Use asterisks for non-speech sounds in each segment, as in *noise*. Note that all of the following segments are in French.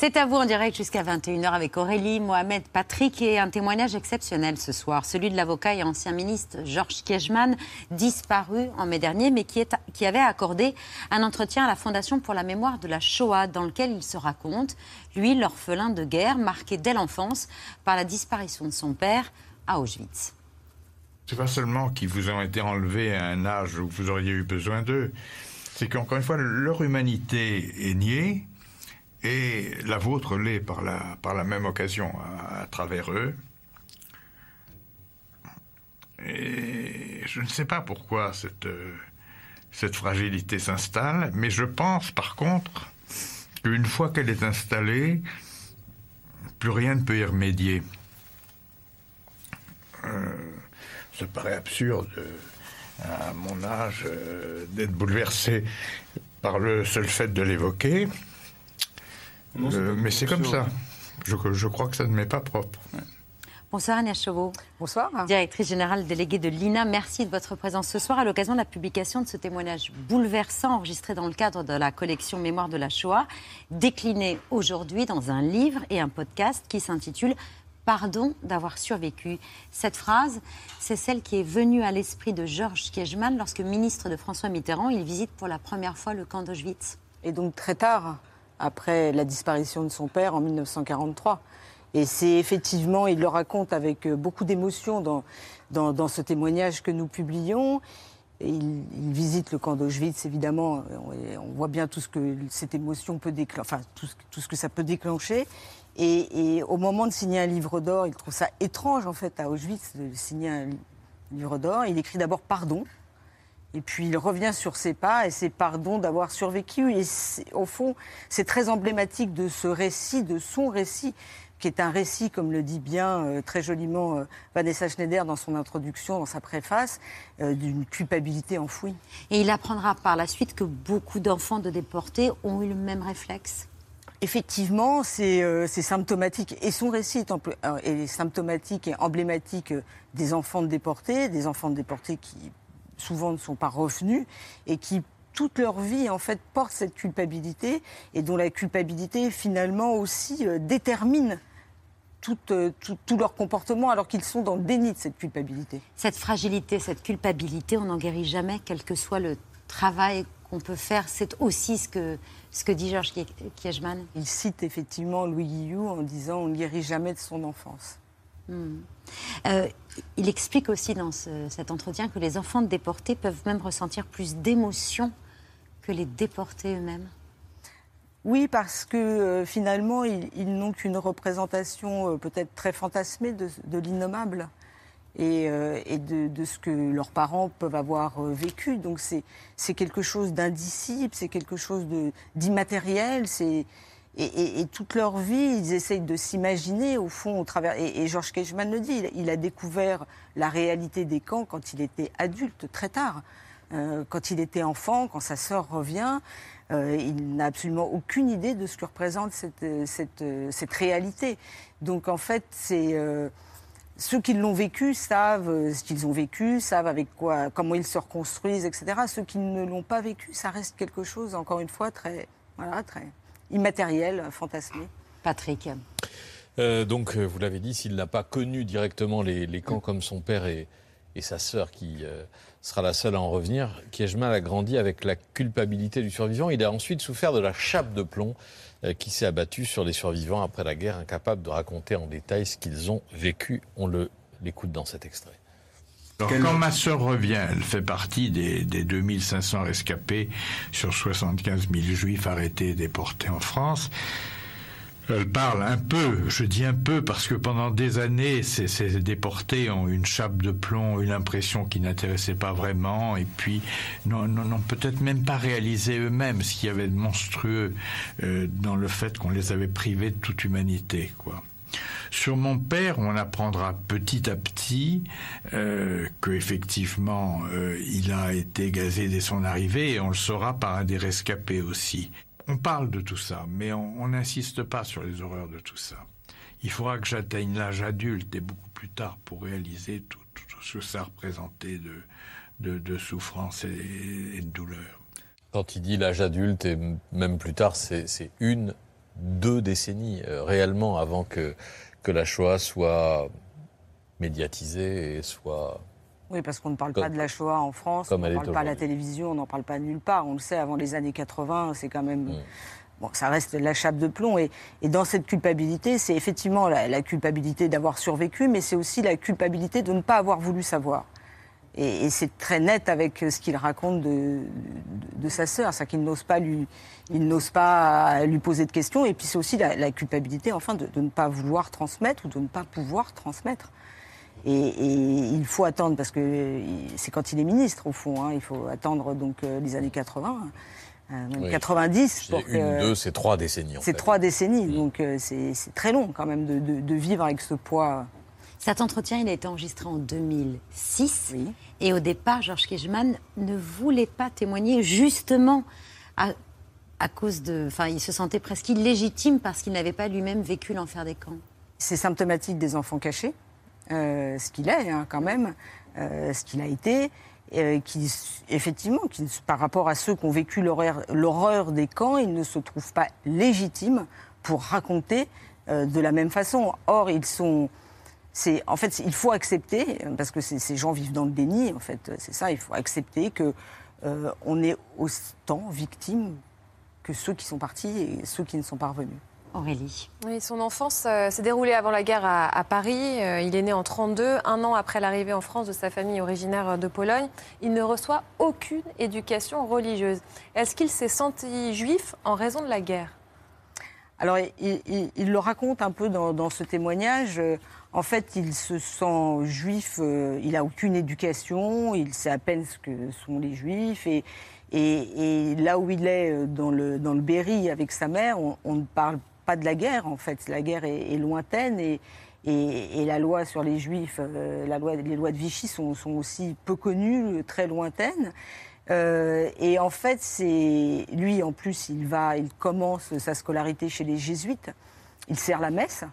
C'est à vous en direct jusqu'à 21h avec Aurélie, Mohamed, Patrick et un témoignage exceptionnel ce soir, celui de l'avocat et ancien ministre Georges Kiechman, disparu en mai dernier, mais qui, avait accordé un entretien à la Fondation pour la mémoire de la Shoah, dans lequel il se raconte, lui, l'orphelin de guerre, marqué dès l'enfance par la disparition de son père à Auschwitz. C'est pas seulement qu'ils vous ont été enlevés à un âge où vous auriez eu besoin d'eux, c'est qu'encore une fois, leur humanité est niée et la vôtre l'est par la, même occasion à, travers eux. Et je ne sais pas pourquoi cette, euh, cette fragilité s'installe, mais je pense par contre qu'une fois qu'elle est installée, plus rien ne peut y remédier. Euh, ça paraît absurde à mon âge euh, d'être bouleversé par le seul fait de l'évoquer. Euh, mais c'est comme ça. Je, je, crois que ça ne m'est pas propre. Bonsoir Agnès Chauveau. Bonsoir. Directrice générale déléguée de l'INA, merci de votre présence ce soir à l'occasion de la publication de ce témoignage bouleversant enregistré dans le cadre de la collection Mémoire de la Shoah, décliné aujourd'hui dans un livre et un podcast qui s'intitule Pardon d'avoir survécu. Cette phrase, c'est celle qui est venue à l'esprit de Georges Kiechman lorsque ministre de François Mitterrand, il visite pour la première fois le camp d'Auschwitz. Et donc très tard, après la disparition de son père en 1943. Et c'est effectivement, il le raconte avec euh, beaucoup d'émotion dans, dans, ce témoignage que nous publions. il, visite le camp d'Auschwitz, évidemment, on voit bien tout ce que cette émotion peut déclencher, enfin tout tout ce, que ça peut déclencher. Et, et, au moment de signer un livre d'or, il trouve ça étrange en fait à Auschwitz de signer un livre d'or. Il écrit d'abord pardon et puis il revient sur ses pas et ses pardons d'avoir survécu. Et au fond, c'est très emblématique de ce récit, de son récit, qui est un récit, comme le dit bien euh, très joliment euh, Vanessa Schneider dans son introduction, dans sa préface, euh, d'une culpabilité enfouie. Et il apprendra par la suite que beaucoup d'enfants de déportés ont eu le même réflexe. Effectivement, c'est symptomatique. Et son récit est, est, symptomatique et emblématique des enfants de déportés, des enfants de déportés qui souvent ne sont pas revenus et qui toute leur vie en fait portent cette culpabilité et dont la culpabilité finalement aussi euh, détermine euh, tout, tout, leur comportement alors qu'ils sont dans le déni de cette culpabilité. Cette fragilité, cette culpabilité, on n'en guérit jamais, quel que soit le travail qu'on peut faire. C'est aussi ce que, ce que dit Georges Kiechman. Il cite effectivement Louis Guillou en disant on ne guérit jamais de son enfance. Euh, il explique aussi dans cet entretien que les enfants déportés peuvent même ressentir plus d'émotions que les déportés eux-mêmes. Oui, parce que euh, finalement, ils, n'ont qu'une représentation euh, peut-être très fantasmée de, l'innommable et, de, de, ce que leurs parents peuvent avoir vécu. Donc c'est quelque chose d'indicible, c'est quelque chose d'immatériel, c'est et, toute leur vie, ils essayent de s'imaginer, au fond, au travers. Et, Georges Keichmann le dit, il, a découvert la réalité des camps quand il était adulte, très tard. Euh, quand il était enfant, quand sa sœur revient, euh, il n'a absolument aucune idée de ce que représente cette, cette réalité. Donc en fait, c'est ceux qui l'ont vécu savent ce qu'ils ont vécu, savent avec quoi, comment ils se reconstruisent, etc. Ceux qui ne l'ont pas vécu, ça reste quelque chose, encore une fois, très, voilà, très immatériel, fantasmé. Patrick. Euh, donc, euh, vous l'avez dit, s'il n'a pas connu directement les, camps comme son père et, sa sœur, qui euh, sera la seule à en revenir, Kiechman a grandi avec la culpabilité du survivant. Il a ensuite souffert de la chape de plomb qui s'est abattue sur les survivants après la guerre, incapables de raconter en détail ce qu'ils ont vécu. On l'écoute dans cet extrait quand ma sœur revient, elle fait partie des, des 2500 rescapés sur 75 000 juifs arrêtés et déportés en France. Elle parle un peu, je dis un peu parce que pendant des années, ces, ces déportés ont une chape de plomb, une impression qui n'intéressait pas vraiment, et puis n'ont peut-être même pas réalisé eux-mêmes ce qu'il y avait de monstrueux euh, dans le fait qu'on les avait privés de toute humanité, quoi. Sur mon père, on apprendra petit à petit euh, qu'effectivement euh, il a été gazé dès son arrivée et on le saura par un des rescapés aussi. On parle de tout ça, mais on n'insiste pas sur les horreurs de tout ça. il faudra que j'atteigne l'âge adulte et beaucoup plus tard pour réaliser tout, ce que ça représentait de, souffrance et, de douleur. Quand il dit l'âge adulte et même plus tard, c'est une, deux décennies euh, réellement avant que, que la Shoah soit médiatisée et soit oui, parce qu'on ne parle pas de la Shoah en France, on ne parle pas à la télévision, on n'en parle pas nulle part. On le sait, avant les années 80, c'est quand même... Bon, ça reste la chape de plomb. Et, dans cette culpabilité, c'est effectivement la, culpabilité d'avoir survécu, mais c'est aussi la culpabilité de ne pas avoir voulu savoir. Et, c'est très net avec ce qu'il raconte de, sa sœur, c'est qu'il n'ose pas lui, il n'ose pas lui poser de questions. Et puis c'est aussi la, culpabilité, enfin, de, ne pas vouloir transmettre ou de ne pas pouvoir transmettre. Et, il faut attendre, parce que c'est quand il est ministre, au fond, hein, il faut attendre donc euh, les années 80, 90. Euh, pour une, deux, c'est trois décennies. C'est trois décennies, mm. donc euh, c'est très long quand même de, vivre avec ce poids. Cet entretien, il a été enregistré en 2006. Et au départ, Georges Kejman ne voulait pas témoigner justement à, à cause de... Enfin, il se sentait presque illégitime parce qu'il n'avait pas lui-même vécu l'enfer des camps. C'est symptomatique des enfants cachés. Euh, ce qu'il est hein, quand même, euh, ce qu'il a été, euh, qui effectivement, qui, par rapport à ceux qui ont vécu l'horreur des camps, il ne se trouve pas légitime pour raconter de la même façon. Or, ils sont en fait, il faut accepter, parce que ces gens vivent dans le déni, en fait, c'est ça, il faut accepter que on est autant victime que ceux qui sont partis et ceux qui ne sont pas revenus. Aurélie. Oui, son enfance euh, s'est déroulée avant la guerre à, Paris. Euh, il est né en 32, un an après l'arrivée en France de sa famille originaire de Pologne. Il ne reçoit aucune éducation religieuse. Est-ce qu'il s'est senti juif en raison de la guerre? Alors, il, le raconte un peu dans, ce témoignage. Euh, en fait, il se sent juif, il n'a aucune éducation, il sait à peine ce que sont les juifs. Et, là où il est, dans le, dans le Berry avec sa mère, on, ne parle de la guerre, en fait. La guerre est, lointaine et, et, la loi sur les juifs, euh, la loi, les lois de Vichy sont, aussi peu connues, très lointaines. Euh, et en fait, c'est lui, en plus, il va, il commence sa scolarité chez les jésuites. Il sert la messe.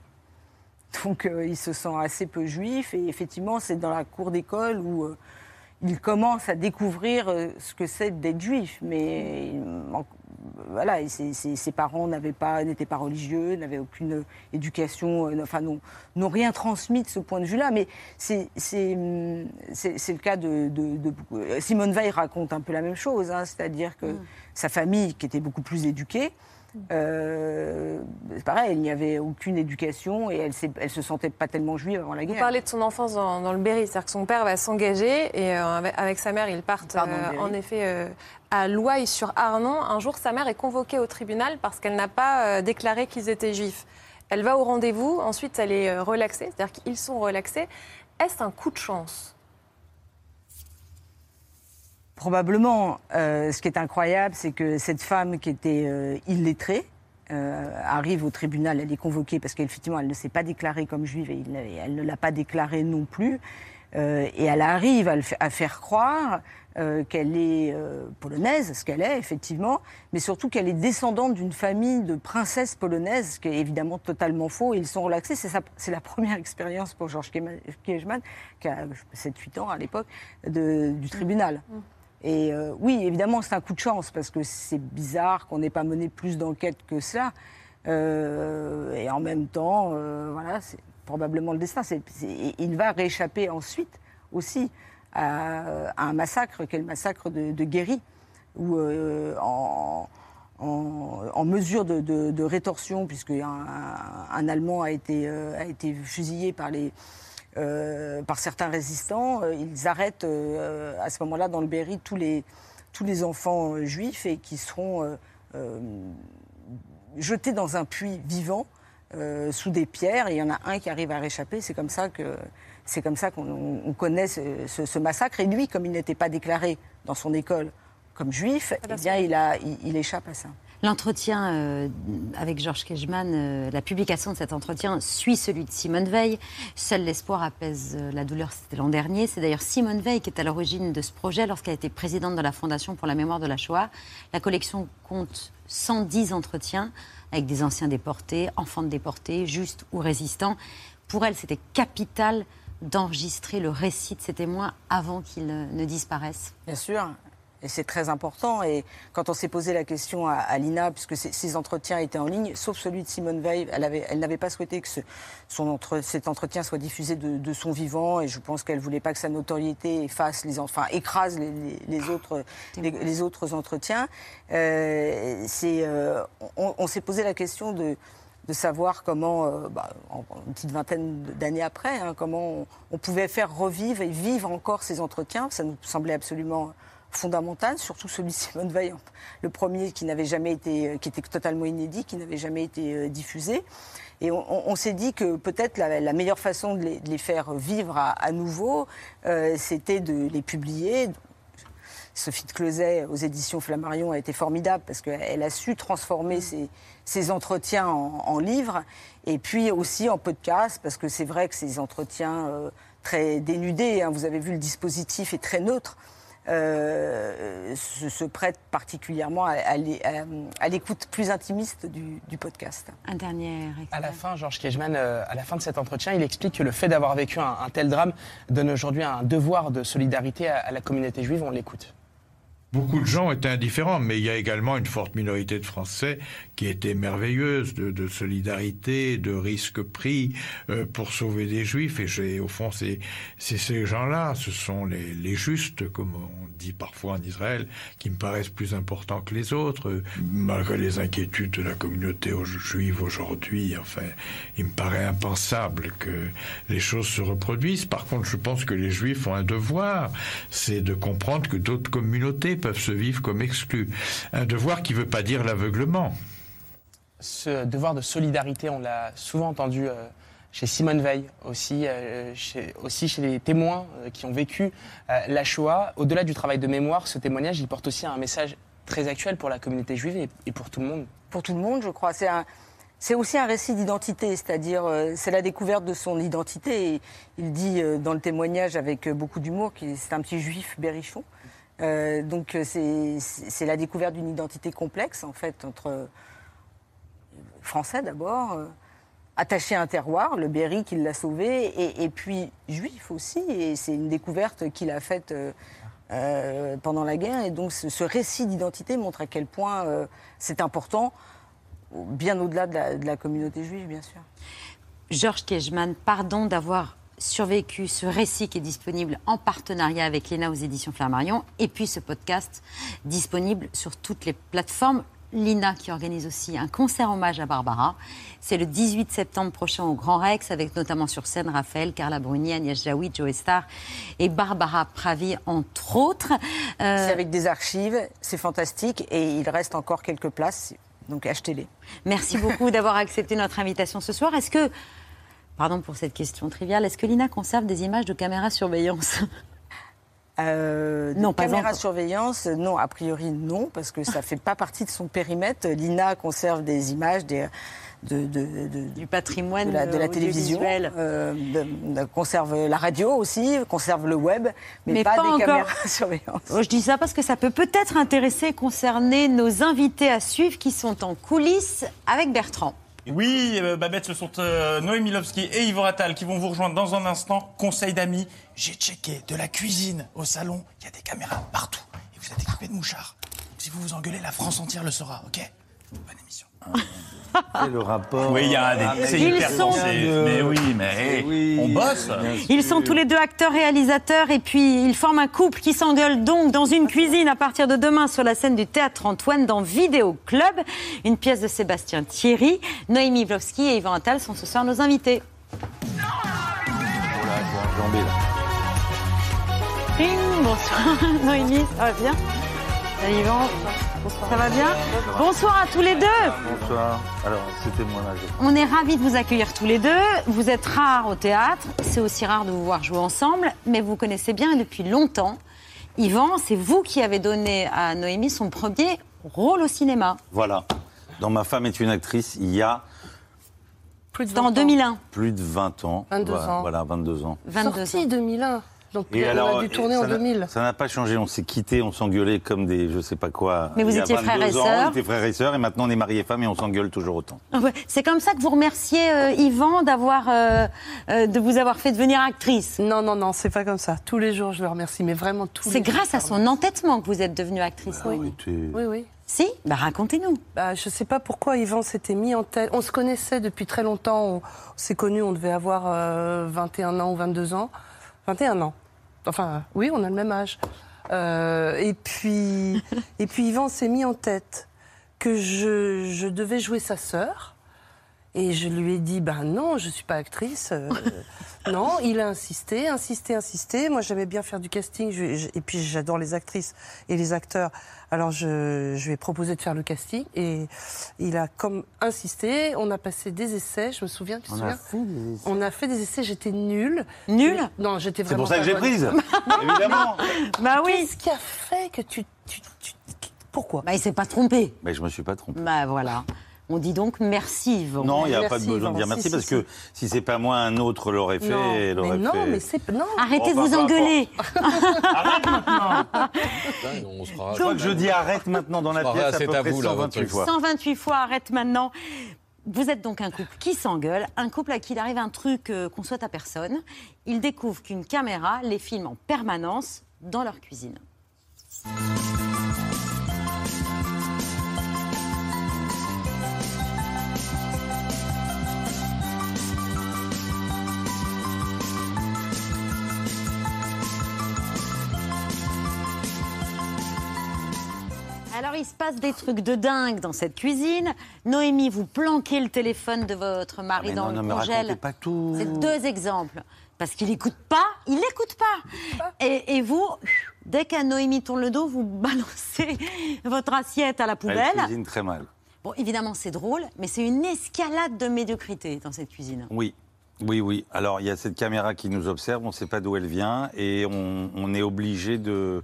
Donc, euh, il se sent assez peu juif. Et effectivement, c'est dans la cour d'école où il commence à découvrir ce que c'est d'être juif. Mais voilà, ses, parents n'avaient pas, n'étaient pas religieux, n'avaient aucune éducation, euh, enfin n'ont rien transmis de ce point de vue-là. Mais c'est le cas de, Simone Veil raconte un peu la même chose, hein, c'est-à-dire que mm. sa famille, qui était beaucoup plus éduquée, euh, c'est pareil, il n'y avait aucune éducation et elle, elle se sentait pas tellement juive avant la guerre. Vous parlez de son enfance dans, le Berry, c'est-à-dire que son père va s'engager et euh, avec, sa mère, ils partent euh, en effet à Louaille sur Arnon. Un jour, sa mère est convoquée au tribunal parce qu'elle n'a pas déclaré qu'ils étaient juifs. Elle va au rendez-vous, ensuite elle est relaxée, c'est-à-dire qu'ils sont relaxés. Est-ce un coup de chance? Probablement. Euh, ce qui est incroyable, c'est que cette femme qui était euh, illettrée euh, arrive au tribunal, elle est convoquée parce qu'effectivement, elle ne s'est pas déclarée comme juive et elle ne l'a pas déclarée non plus. et elle arrive à, faire croire qu'elle est polonaise, ce qu'elle est effectivement, mais surtout qu'elle est descendante d'une famille de princesses polonaises, ce qui est évidemment totalement faux. Ils sont relaxés. C'est la première expérience pour Georges Kiechman, qui a 7-8 ans à l'époque, du tribunal. Mmh. Et euh, oui, évidemment, c'est un coup de chance parce que c'est bizarre qu'on n'ait pas mené plus d'enquêtes que ça. Euh, et en même temps, euh, voilà, c'est probablement le destin. il va rééchapper ensuite aussi à, un massacre, le massacre de, Guéry, où en, mesure de, rétorsion, puisque un, Allemand a été fusillé par les euh, par certains résistants. Euh, ils arrêtent euh, à ce moment-là dans le Berry tous les, tous les enfants juifs et qui seront jetés dans un puits vivant sous des pierres. Et il y en a un qui arrive à réchapper. C'est comme ça que c'est comme ça qu'on connaît ce, massacre. Et lui, comme il n'était pas déclaré dans son école comme juif, eh bien, il, a, il échappe à ça. L'entretien euh, avec Georges Kejman, euh, la publication de cet entretien suit celui de Simone Veil. Seul l'espoir apaise euh, la douleur, c'était l'an dernier. C'est d'ailleurs Simone Veil qui est à l'origine de ce projet lorsqu'elle était présidente de la Fondation pour la mémoire de la Shoah. La collection compte 110 entretiens avec des anciens déportés, enfants de déportés, justes ou résistants. Pour elle, c'était capital d'enregistrer le récit de ces témoins avant qu'ils ne disparaissent. Bien sûr. Et c'est très important. Et quand on s'est posé la question à, Lina, puisque ces, entretiens étaient en ligne, sauf celui de Simone Veil, elle, avait, elle n'avait pas souhaité que cet entretien soit diffusé de, son vivant. Et je pense qu'elle ne voulait pas que sa notoriété efface les, enfin, écrase les, autres, les, autres entretiens. Euh, euh, on, s'est posé la question de, savoir comment, euh, bah, une petite vingtaine d'années après, hein, comment on, pouvait faire revivre et vivre encore ces entretiens. Ça nous semblait absolument fondamental, surtout celui de Simone Veil, le premier qui n'avait jamais été, euh, qui était totalement inédit, qui n'avait jamais été euh, diffusé. Et on, s'est dit que peut-être la, meilleure façon de les, faire vivre à, nouveau, euh, c'était de les publier. Sophie de Closet aux éditions Flammarion a été formidable parce qu'elle a su transformer ses, entretiens en, livres et puis aussi en podcast parce que c'est vrai que ces entretiens très dénudés, hein, vous avez vu le dispositif est très neutre. Euh, se, prête particulièrement à, l'écoute plus intimiste du, podcast. Un dernier. À la fin, Georges Kejman, euh, à la fin de cet entretien, il explique que le fait d'avoir vécu un, tel drame donne aujourd'hui un devoir de solidarité à la communauté juive. On l'écoute. Beaucoup de gens étaient indifférents, mais il y a également une forte minorité de Français qui était merveilleuse de, solidarité, de risques pris euh, pour sauver des Juifs. Et j'ai, au fond, c'est, ces gens-là, ce sont les, les, justes, comme on dit parfois en Israël, qui me paraissent plus importants que les autres, malgré les inquiétudes de la communauté juive aujourd'hui. Enfin, il me paraît impensable que les choses se reproduisent. Par contre, je pense que les Juifs ont un devoir, c'est de comprendre que d'autres communautés peuvent se vivre comme exclus. Un devoir qui ne veut pas dire l'aveuglement. Ce devoir de solidarité, on l'a souvent entendu euh, chez Simone Veil, aussi, euh, chez, aussi chez les témoins euh, qui ont vécu la Shoah. Au-delà du travail de mémoire, ce témoignage, il porte aussi un message très actuel pour la communauté juive et, pour tout le monde. Pour tout le monde, je crois. C'est un, c'est aussi un récit d'identité, c'est-à-dire c'est la découverte de son identité. il dit dans le témoignage avec beaucoup d'humour que c'est un petit juif berrichon. Euh, donc euh, c'est la découverte d'une identité complexe, en fait, entre français d'abord, euh, attaché à un terroir, le Berry qui l'a sauvé, et, puis juif aussi, et c'est une découverte qu'il a faite pendant la guerre, et donc ce, récit d'identité montre à quel point c'est important, bien au-delà de, de, la communauté juive, bien sûr. Georges Kejman, pardon d'avoir survécu, ce récit qui est disponible en partenariat avec l'ENA aux éditions Flammarion, et puis ce podcast disponible sur toutes les plateformes. Lina qui organise aussi un concert hommage à Barbara. C'est le 18 septembre prochain au Grand Rex, avec notamment sur scène Raphaël, Carla Bruni, Agnès Jaoui, Joe Star et Barbara Pravi, entre autres. Euh, c'est avec des archives, c'est fantastique, et il reste encore quelques places, donc achetez-les. Merci beaucoup d'avoir accepté notre invitation ce soir. Est-ce que Pardon pour cette question triviale. Est-ce que l'INA conserve des images de caméras surveillance? Euh, non, pas caméra surveillance, non, a priori non, parce que ça ne fait pas partie de son périmètre. L'INA conserve des images des, de, du patrimoine de la, la télévision, euh, conserve la radio aussi, conserve le web, mais, pas, des caméras *laughs* surveillance. Oh, je dis ça parce que ça peut peut-être intéresser, concerner nos invités à suivre qui sont en coulisses avec Bertrand. Oui, euh, Babette, ce sont euh, Lovski et Yvon Attal qui vont vous rejoindre dans un instant. Conseil d'amis, j'ai checké de la cuisine au salon, il y a des caméras partout. Et vous êtes équipés de mouchards. si vous vous engueulez, la France entière le saura, ok? Bonne émission. Le rapport. Oui, il y a des. Ah, c'est hyper sont... Mais oui, mais on bosse. Ils sont tous les deux acteurs, réalisateurs, et puis ils forment un couple qui s'engueule donc dans une cuisine à partir de demain sur la scène du théâtre Antoine dans Vidéo Club, une pièce de Sébastien Thierry. Noémie Vlovski et Yvan Attal sont ce soir nos invités. Bonsoir *laughs* Noémie, ça va bien? Salut Yvan. Ça va bien Bonsoir à tous les deux. Bonsoir. Alors, c'était moi là. On est ravis de vous accueillir tous les deux. Vous êtes rares au théâtre. C'est aussi rare de vous voir jouer ensemble. Mais vous connaissez bien depuis longtemps. Yvan, c'est vous qui avez donné à Noémie son premier rôle au cinéma. Voilà. Dans Ma femme est une actrice, il y a. Plus de 2001. Plus de 20 ans. 22 ans. Voilà, 22 ans. 22 Sorti 2001. Donc Et on alors, a dû tourner ça en n'a- 2000. Ça n'a pas changé, on s'est quittés, on s'engueulait comme des je sais pas quoi. Mais vous Il étiez 22 frères et sœurs. On était frères et sœurs et maintenant on est mariés et femmes et on s'engueule toujours autant. Ouais, C'est comme ça que vous remerciez euh, Yvan d'avoir, euh, euh, de vous avoir fait devenir actrice. Non, non, non, c'est pas comme ça. Tous les jours, je le remercie, mais vraiment tous les C'est jours. grâce à son entêtement que vous êtes devenue actrice. Noémie. Tu- Oui, oui. Si Bah racontez-nous. Bah, je sais pas pourquoi Yvan s'était mis en tête. On se connaissait depuis très longtemps. On, s'est connus, on devait avoir euh, 21 ans ou 22 ans. 21 ans. Enfin, oui, on a le même âge. Euh, et puis, *laughs* et puis Yvan s'est mis en tête que je, je devais jouer sa sœur. Et je lui ai dit, ben non, je suis pas actrice. euh, *laughs* non, il a insisté, insisté, insisté. Moi, j'aimais bien faire du casting. je- je- et puis, j'adore les actrices et les acteurs. Alors, je, je lui ai proposé de faire le casting. Et il a comme insisté. On a passé des essais, je me souviens, tu On a fait des essais. On a fait des essais, j'étais nulle. Nulle Non, j'étais C'est vraiment pour ça que j'ai prise, *laughs* évidemment. Bah oui. Qu'est-ce qui a fait que tu... tu- tu- pourquoi? Bah il s'est pas trompé. Mais je me suis pas trompé. Bah voilà. On dit donc merci Yvan. Non, il n'y a Merci, pas de besoin de dire merci Si, parce si, que si c'est pas moi, un autre l'aurait fait. non, mais non, fait. mais c'est non. Arrêtez de vous engueuler. *laughs* Putain, on sera- Je crois que je dis arrête maintenant dans la pièce à peu à près vous, là, 128 votre fois. 128 fois, arrête maintenant. Vous êtes donc un couple qui s'engueule, un couple à qui il arrive un truc euh, qu'on souhaite à personne. Ils découvrent qu'une caméra les filme en permanence dans leur cuisine. Il se passe des trucs de dingue dans cette cuisine. Noémie, vous planquez le téléphone de votre mari Mais dans non, le me racontez congèle. pas tout. C'est deux exemples. Parce qu'il n'écoute pas, il n'écoute pas. Et, et vous, dès qu'à Noémie tourne le dos, vous balancez *laughs* votre assiette à la Elle poubelle. cuisine très mal. Bon, évidemment, c'est drôle, mais c'est une escalade de médiocrité dans cette cuisine. Oui. Oui, oui. Alors, il y a cette caméra qui nous observe, on ne sait pas d'où elle vient, et on, on est obligé de,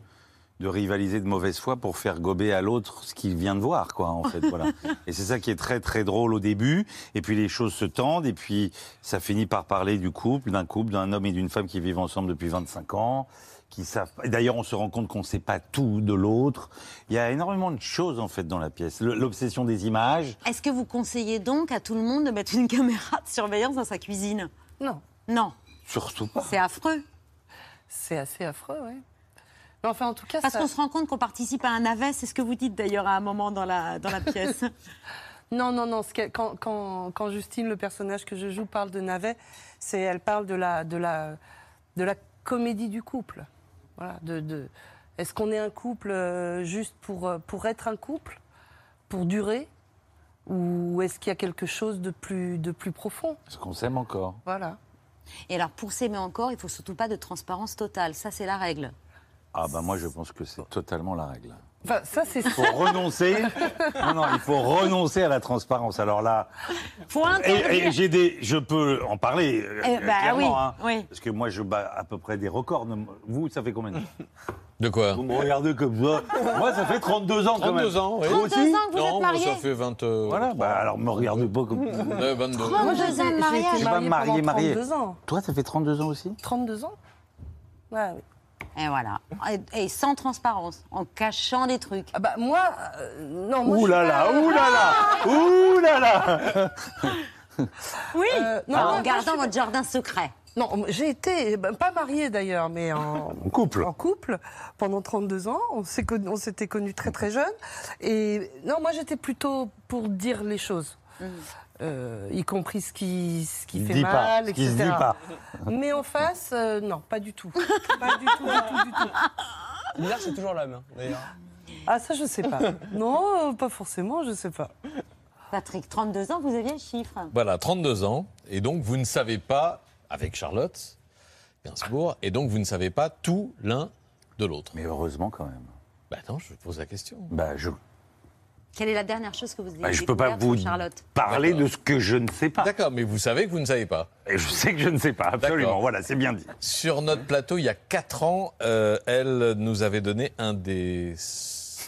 de rivaliser de mauvaise foi pour faire gober à l'autre ce qu'il vient de voir, quoi, en fait. Voilà. *laughs* Et c'est ça qui est très, très drôle au début, et puis les choses se tendent, et puis ça finit par parler du couple, d'un couple, d'un homme et d'une femme qui vivent ensemble depuis 25 ans, qui savent. et D'ailleurs, on se rend compte qu'on ne sait pas tout de l'autre. Il y a énormément de choses, en fait, dans la pièce. L'obsession des images. Est-ce que vous conseillez donc à tout le monde de mettre une *laughs* caméra de surveillance dans sa cuisine? Non, Non, Surtout pas. c'est affreux. c'est assez affreux, oui. Mais enfin, en tout cas, Parce ça- qu'on se rend compte qu'on participe à un navet, c'est ce que vous dites d'ailleurs à un moment dans la, dans la pièce. *laughs* Non, non, non. quand, quand, quand Justine, le personnage que je joue, parle de navet, c'est elle parle de la, de la, de la comédie du couple. Voilà. De, de, est-ce qu'on est un couple euh, juste pour, euh, pour être un couple, pour durer, ou est-ce qu'il y a quelque chose de plus, de plus profond? Est-ce qu'on s'aime encore? Voilà. Et alors, pour s'aimer encore, il faut surtout pas de transparence totale. Ça, c'est la règle. Ah bah moi je pense que c'est totalement la règle. Enfin, ça, c'est Il faut renoncer. *laughs* Non non, il faut renoncer à la transparence. Alors là, Faut et, et j'ai des, je peux en parler. euh, Eh bah clairement, oui, hein. oui. Parce que moi je bats à peu près des records. Vous, ça fait combien de temps? De quoi? Vous me regardez comme ça. Moi, ça fait 32 ans quand même. 32 ans, oui. Vous 32 aussi ans que vous non, êtes moi mariés ça fait 20. euh, Voilà. Bah alors me regardez pas comme. euh, 22. 32 ans de j'ai mariage. été pas mariée marié, pendant marié. 32 ans. Toi, ça fait 32 ans aussi? 32 ans? Ouais, oui. Et voilà. Et, et sans transparence, en cachant des trucs. Ah bah moi, euh, non, moi, Ouh là là, ouh là là, ouh là là. Oui, Euh, non, en gardant votre jardin secret. Non, j'ai été, ben, pas mariée d'ailleurs, mais en, En couple. en couple pendant 32 ans. On s'est connu- on s'était connus très très jeunes. Et non, moi j'étais plutôt pour dire les choses. Euh, y compris ce qui, ce qui fait dit pas, mal, ce qui etc. se dit pas. Mais en face, euh, non, pas du tout. pas du tout, du tout, du tout. L'hiver, c'est toujours l'homme, hein, d'ailleurs. Ah, ça, je sais pas. Non, euh, pas forcément, je sais pas. Patrick, 32 ans, vous aviez le chiffre. Voilà, 32 ans. Et donc, vous ne savez pas, avec Charlotte Gainsbourg, et donc vous ne savez pas tout l'un de l'autre. Mais heureusement quand même. Bah non, je pose la question. Bah je, Quelle est la dernière chose que vous avez bah, je peux pas vous Charlotte parler D'accord. de ce que je ne sais pas. D'accord, mais vous savez que vous ne savez pas. Et je sais que je ne sais pas, absolument. Voilà, c'est bien dit. Sur notre plateau, il y a 4 ans, euh, elle nous avait donné un des,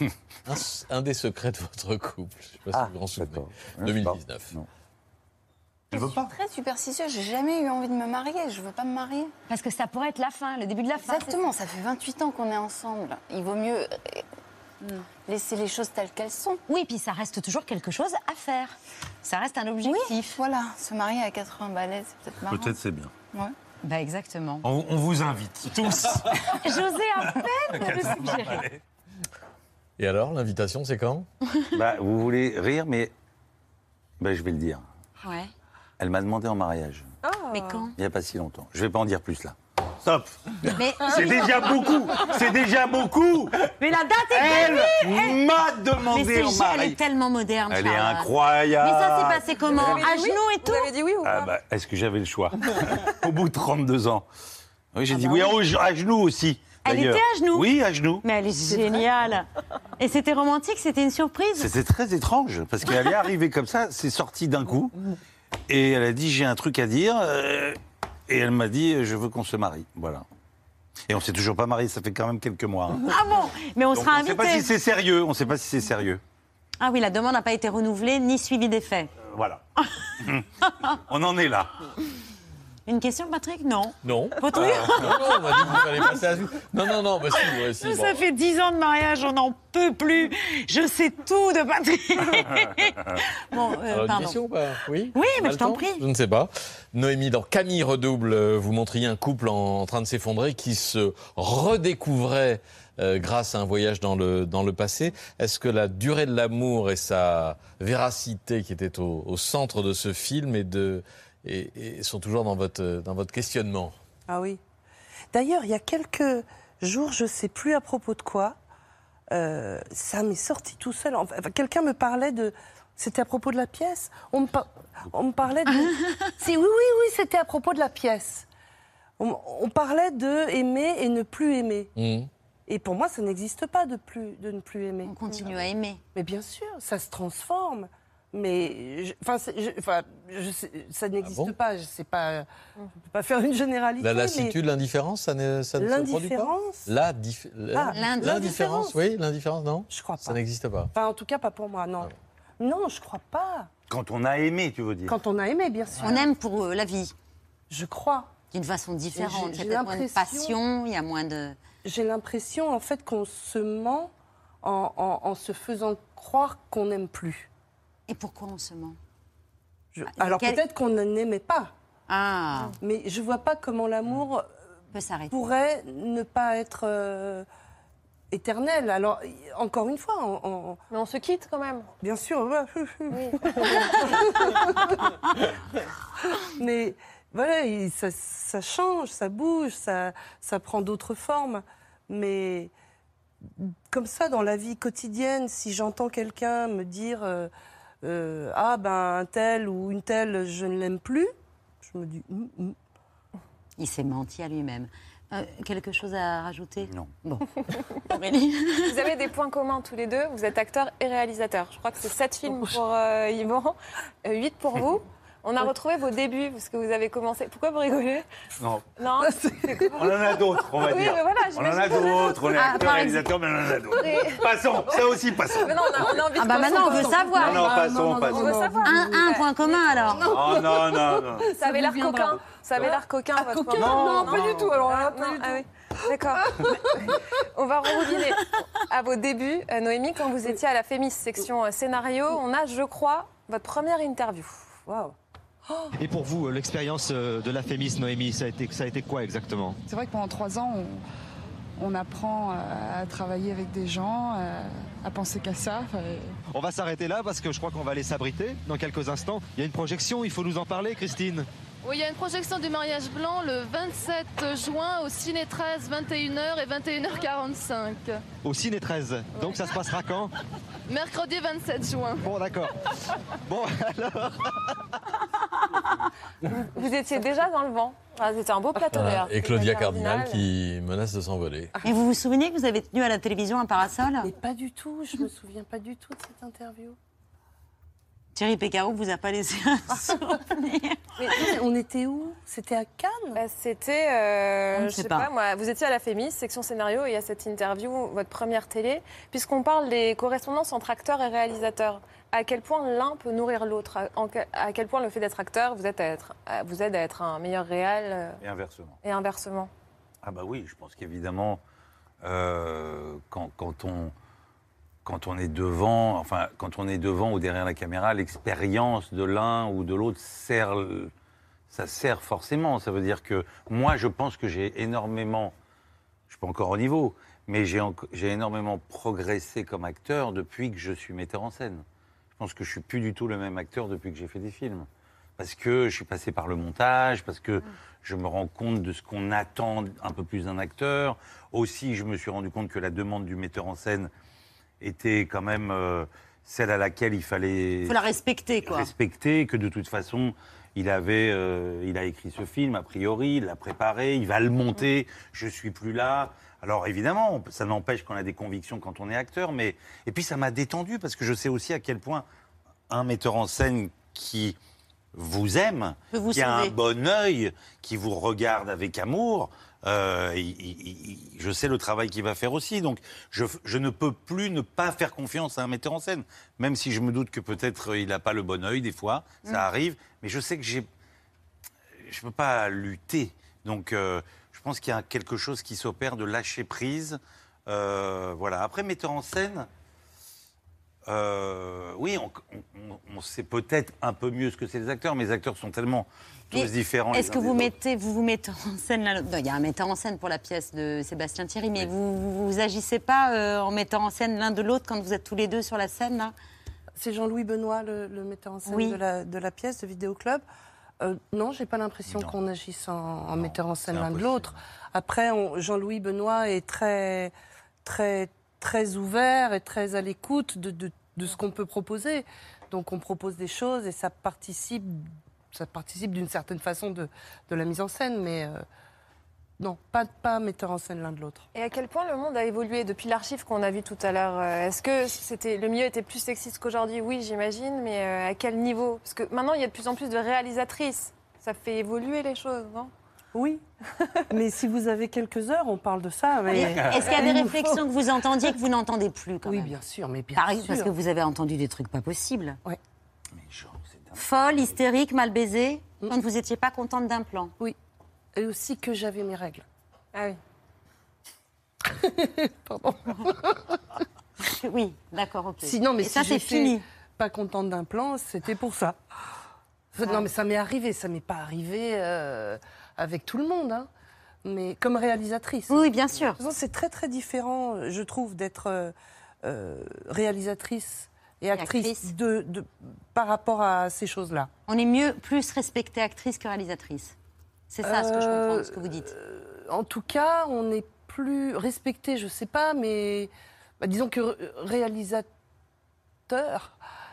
*laughs* un, un des secrets de votre couple. Je ne sais pas si Ah, vous vous en souvenez. d'accord. Ouais, 2019. Non. Elle veut pas. Très superstitieuse, j'ai jamais eu envie de me marier, je veux pas me marier. Parce que ça pourrait être la fin, le début de la fin. Exactement, ça fait 28 ans qu'on est ensemble. Il vaut mieux euh, laisser les choses telles qu'elles sont. Oui, puis ça reste toujours quelque chose à faire. Ça reste un objectif. Voilà, se marier à 80 balais, c'est peut-être marrant. Peut-être c'est bien. Ouais. Bah exactement. On, on vous invite tous. *laughs* J'osais à peine le suggérer. Et alors, l'invitation, c'est quand? Bah, vous voulez rire, mais bah, je vais le dire. Ouais. Elle m'a demandé en mariage, Mais quand? Il n'y a pas si longtemps. Je vais pas en dire plus là. Stop Mais, *laughs* C'est déjà *laughs* beaucoup C'est déjà beaucoup mais la date est Elle m'a Mais demandé en gé- elle est tellement moderne. Elle est incroyable Mais ça s'est passé comment À oui genoux et tout Vous avez dit oui ou Ah pas bah, Est-ce que j'avais le choix *laughs* Au bout de 32 ans. Oui, j'ai Ah dit bah oui, oui. à- genoux aussi. Elle était à genoux Oui, à genoux. Mais elle est géniale. Et c'était romantique, c'était une surprise. C'était très étrange, parce qu'elle est arrivée comme ça, c'est sorti d'un coup, et elle a dit j'ai un truc à dire, euh, et elle m'a dit je veux qu'on se marie. Voilà. Et on s'est toujours pas marié, ça fait quand même quelques mois. hein. Ah bon? Mais on Donc, sera on ne sait pas si c'est sérieux, on ne sait pas si c'est sérieux. ah oui, la demande n'a pas été renouvelée ni suivie des faits. Euh, Voilà. *laughs* on en est là. Une question, Patrick? Non. Non. Votre Euh, non, non, on m'a dit qu'il fallait passer à Non, non, non, bah si, ouais, si, bon. Ça fait dix ans de mariage, on n'en peut plus. Je sais tout de Patrick. *laughs* bon, euh, Alors, une pardon. question ou pas? Oui? Oui, mais je t'en prie. Je ne sais pas. Noémie, dans Camille Redouble, euh, vous montriez un couple en, en train de s'effondrer qui se redécouvrait euh, grâce à un voyage dans le, dans le passé. Est-ce que la durée de l'amour et sa véracité qui était au, au centre de ce film et de, et, et sont toujours dans votre, dans votre questionnement Ah oui. D'ailleurs, il y a quelques jours, je sais plus à propos de quoi, euh, ça m'est sorti tout seul. Enfin, quelqu'un me parlait de. C'était à propos de la pièce. On me, par- on me parlait de. *laughs* si, oui, oui, oui, c'était à propos de la pièce. On, on parlait de aimer et ne plus aimer. Mmh. Et pour moi, ça n'existe pas de, plus, de ne plus aimer. On continue à aimer. Mais bien sûr, ça se transforme. Mais je- enfin, c'est- je- enfin, je sais- ça n'existe Ah bon pas. Je sais pas. Je peux pas faire une généralité. La lassitude, l'indifférence, ça ne, ça ne se produit pas L'indifférence. La dif- Ah, L'indifférence, oui, l'indifférence, non Je crois Ça pas. n'existe pas. Enfin, en tout cas, pas pour moi, Ah non. Non, je crois pas. Quand on a aimé, tu veux dire. Quand on a aimé, bien sûr. On aime pour euh, la vie, Je crois. d'une façon différente. j'ai- C'est j'ai peut-être moins de l'impression- passion, il y a moins de... J'ai l'impression, en fait, qu'on se ment en, en- en se faisant croire qu'on n'aime plus. Et pourquoi on se ment Je- Ah, Alors quel- peut-être qu'on n'aimait pas, Ah, mais je vois pas comment l'amour peut s'arrêter. pourrait ne pas être euh, éternel. Alors, encore une fois, en- Mais on se quitte quand même. bien sûr, ouais. *laughs* mais voilà, il- ça, ça change, ça bouge, ça, ça prend d'autres formes. Mais comme ça, dans la vie quotidienne, si j'entends quelqu'un me dire euh, euh, Ah, ben, un tel ou une telle, je ne l'aime plus, je me dis Hum, hum. Il s'est menti à lui-même. Euh, quelque chose à rajouter Non. Bon. *laughs* Aurélie Vous avez des points communs tous les deux. Vous êtes acteur et réalisateur. Je crois que c'est 7 films pour euh, Yvan, 8 pour vous. *laughs* On a retrouvé vos débuts, parce que vous avez commencé. Pourquoi vous rigolez Non. Non *laughs* On en a d'autres, on va Oui, dire. mais voilà, on en a d'autres, on est Ah, acteur, par réalisateur, mais on en a d'autres. Et- Passons, ça aussi, passons. Mais non, on a, on a envie Ah de bah maintenant, on veut savoir. Non, non, passons, non, non, On passons. veut savoir. Un, un point commun alors. Oh non, non, *laughs* non. Ça avait l'air coquin. Ça avait l'air coquin, votre coquin. Non, pas du tout, alors pas du ah oui. D'accord. *laughs* on va rebobiner à vos débuts. Euh, Noémie, quand vous étiez à la Fémis section euh, scénario, on a, je crois, votre première interview. Waouh. Et pour vous, euh, l'expérience euh, de la Fémis, Noémie, ça a été, ça a été quoi exactement? C'est vrai que pendant trois ans, on, on apprend à, travailler avec des gens, à, penser qu'à ça. On va s'arrêter là parce que je crois qu'on va aller s'abriter dans quelques instants. Il y a une projection, il faut nous en parler, Christine. Oui, il y a une projection du mariage blanc le 27 juin au Ciné 13, 21h et 21h45. Au Ciné 13. Donc ça se passera quand? Mercredi 27 juin. Bon, d'accord. Bon, *laughs* alors. Vous étiez déjà dans le vent. Ah, C'était un beau plateau. Et Claudia Cardinal qui menace de s'envoler. Et vous vous souvenez que vous avez tenu à la télévision un parasol Mais pas du tout, je me souviens pas du tout de cette interview. Thierry Pécaro vous a pas laissé un *laughs* souvenir. Mais on était où? C'était à Cannes? Bah, C'était, euh, je sais pas. pas. moi, vous étiez à la FEMIS, section scénario, et il y a cette interview, votre première télé, puisqu'on parle des correspondances entre acteurs et réalisateurs. À quel point l'un peut nourrir l'autre à, quel point le fait d'être acteur vous aide à être, vous aide à être un meilleur réal euh, Et inversement. et inversement. Ah bah oui, je pense qu'évidemment, euh, quand, quand on, quand on est devant, enfin, quand on est devant ou derrière la caméra, l'expérience de l'un ou de l'autre sert, ça sert forcément. Ça veut dire que moi, je pense que j'ai énormément, je suis pas encore au niveau, mais j'ai énormément progressé comme acteur depuis que je suis metteur en scène. Je pense que je suis plus du tout le même acteur depuis que j'ai fait des films. Parce que je suis passé par le montage, parce que je me rends compte de ce qu'on attend un peu plus d'un acteur. Aussi, je me suis rendu compte que la demande du metteur en scène était quand même euh, celle à laquelle il fallait Il faut la respecter, quoi. respecter, que de toute façon, il avait, euh, il a écrit ce film a priori, il l'a préparé, il va le monter. Je suis plus là. Alors évidemment, ça n'empêche qu'on a des convictions quand on est acteur, mais et puis ça m'a détendu parce que je sais aussi à quel point un metteur en scène qui vous aime, vous qui a un bon œil, qui vous regarde avec amour, euh, il- il- il- je sais le travail qu'il va faire aussi. Donc, je, je ne peux plus ne pas faire confiance à un metteur en scène, même si je me doute que peut-être euh, il n'a pas le bon œil des fois, ça Mm. arrive. Mais je sais que j'ai, je peux pas lutter. Donc, euh, pense qu'il y a quelque chose qui s'opère de lâcher prise. Euh, voilà. Après, metteur en scène. euh, oui, on, on- on sait peut-être un peu mieux ce que c'est les acteurs, mais les acteurs sont tellement tous différents. Est-ce que vous mettez, vous vous mettez en scène là Il y a un metteur en scène pour la pièce de Sébastien Thierry, mais vous, vous, vous agissez pas euh, en mettant en scène l'un de l'autre quand vous êtes tous les deux sur la scène là? C'est Jean-Louis Benoît, le, le metteur en scène Oui. de, la, de la pièce, de Vidéo Club. Euh, non, j'ai pas l'impression qu'on agisse en, en metteur en scène l'un de l'autre. Après, Jean-Louis Benoît est très, très, très ouvert et très à l'écoute de, de- de ce qu'on peut proposer. Donc, on propose des choses et ça participe, ça participe d'une certaine façon de, de la mise en scène, mais euh, non, pas, pas metteur en scène l'un de l'autre. Et à quel point le monde a évolué depuis l'archive qu'on a vu tout à l'heure euh, Est-ce que c'était le milieu était plus sexiste qu'aujourd'hui? Oui, j'imagine, mais euh, à quel niveau? Parce que maintenant, il y a de plus en plus de réalisatrices. Ça fait évoluer les choses, non? Oui. *laughs* mais si vous avez quelques heures, on parle de ça. Mais... Est-ce qu'il y a des réflexions faut- que vous entendiez que vous n'entendez plus quand Oui, même? bien sûr, mais bien sûr. Parce que vous avez entendu des trucs pas possibles. Oui. Folle, hystérique, mal baisée, Mm. quand vous n'étiez pas contente d'un plan. Oui. Et aussi que j'avais mes règles. Ah oui. *laughs* Pardon. *laughs* oui, d'accord, ok. Sinon, mais Et si ça, c'est fini. Pas contente d'un plan, c'était pour ça. Non, mais ça m'est arrivé. Ça m'est pas arrivé euh, avec tout le monde, hein. mais comme réalisatrice. Oui, bien sûr. C'est très très différent, je trouve, d'être euh, euh, réalisatrice et actrice, actrice. De, de- par rapport à ces choses-là. On est mieux, plus respectée actrice que réalisatrice. C'est ça ce que je comprends de ce que vous dites. Euh, En tout cas, on est plus respecté, je sais pas, mais bah, disons que ré- réalisateur,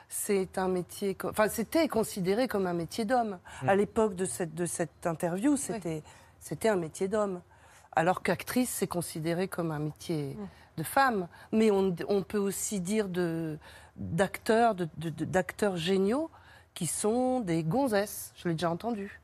c'est un métier, enfin c'était considéré comme un métier d'homme. Mm. À l'époque de cette, de cette interview, c'était c'était un métier d'homme. Alors qu'actrice, c'est considéré comme un métier de femme. Mais on, on peut aussi dire de d'acteurs, de- d'acteurs géniaux qui sont des gonzesses. Je l'ai déjà entendu.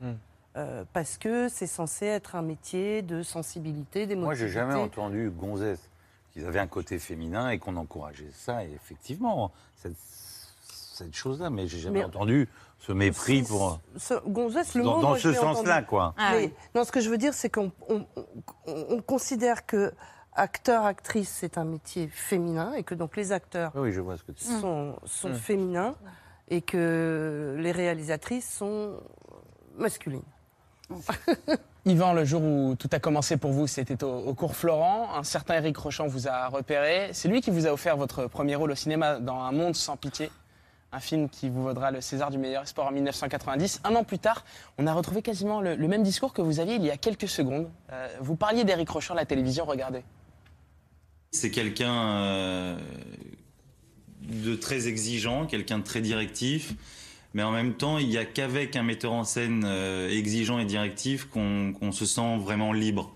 Euh, parce que c'est censé être un métier de sensibilité, d'émotivité. Moi, j'ai jamais entendu gonzesse qu'ils avaient un côté féminin et qu'on encourageait ça. Et effectivement, cette, cette chose-là, mais j'ai jamais Mais- entendu ce mépris pour. Ce, gonzesse, le Dans- mot, dans moi, ce sens-là, quoi. Ah Mais, non, ce que je veux dire, c'est qu'on on, on- on considère que acteur, actrice, c'est un métier féminin et que donc les acteurs Oui, je vois ce que tu dis. sont, sont Mm. féminins et que les réalisatrices sont masculines. *laughs* Yvan, le jour où tout a commencé pour vous, c'était au, cours Florent. Un certain Eric Rochant vous a repéré. C'est lui qui vous a offert votre premier rôle au cinéma dans Un monde sans pitié. Un film qui vous vaudra le César du meilleur espoir en 1990. Un an plus tard, on a retrouvé quasiment le, même discours que vous aviez il y a quelques secondes. Euh, vous parliez d'Eric Rochant à la télévision, regardez. C'est quelqu'un euh, de très exigeant, quelqu'un de très directif, mais en même temps, il n'y a qu'avec un metteur en scène euh, exigeant et directif qu'on se sent vraiment libre.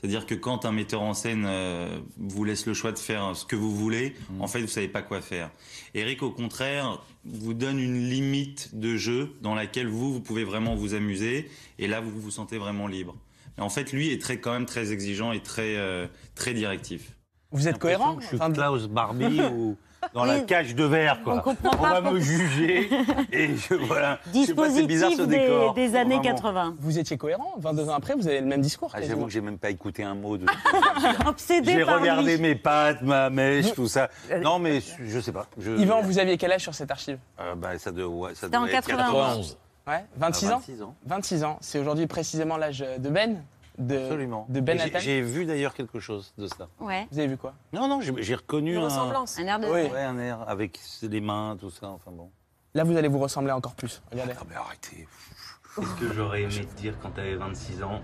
C'est-à-dire que quand un metteur en scène euh, vous laisse le choix de faire ce que vous voulez, Mm. en fait, vous savez pas quoi faire. Eric, au contraire, vous donne une limite de jeu dans laquelle vous, vous pouvez vraiment vous amuser, et là, vous vous sentez vraiment libre. Mais en fait, lui est très, quand même très exigeant et très, euh, très directif. Vous êtes cohérent Je suis Klaus Barbie *laughs* ou dans la cage de verre, quoi. On comprend pas va me juger *laughs* et je, voilà. Je sais pas, c'est Dispositif bizarre ce des, décor. des années Vraiment. 80. Vous étiez cohérent 22 ans après, vous avez le même discours. Ah. J'avoue que j'ai même pas écouté un mot de. *laughs* Obsédé J'ai regardé lui. mes pattes, ma mèche, Vous- tout ça. Non, mais je sais pas. Je... Yvan, vous aviez quel âge sur cette archive Euh, bah, ça doit, ouais, ça C'était en doit être 91. Ouais, 26 Ah, ans 26 ans. 26 ans. C'est aujourd'hui précisément l'âge de Ben de, Absolument. De Ben j'ai- Attal. J'ai vu d'ailleurs quelque chose de ça. Ouais. Vous avez vu quoi? Non, non, j'ai j'ai reconnu Une un, ressemblance. Un air de. Oui. ouais, un air avec les mains, tout ça. Enfin bon. Là, vous allez vous ressembler encore plus. Regardez. Ah, mais arrêtez. Ce que j'aurais aimé te dire quand t'avais 26 ans,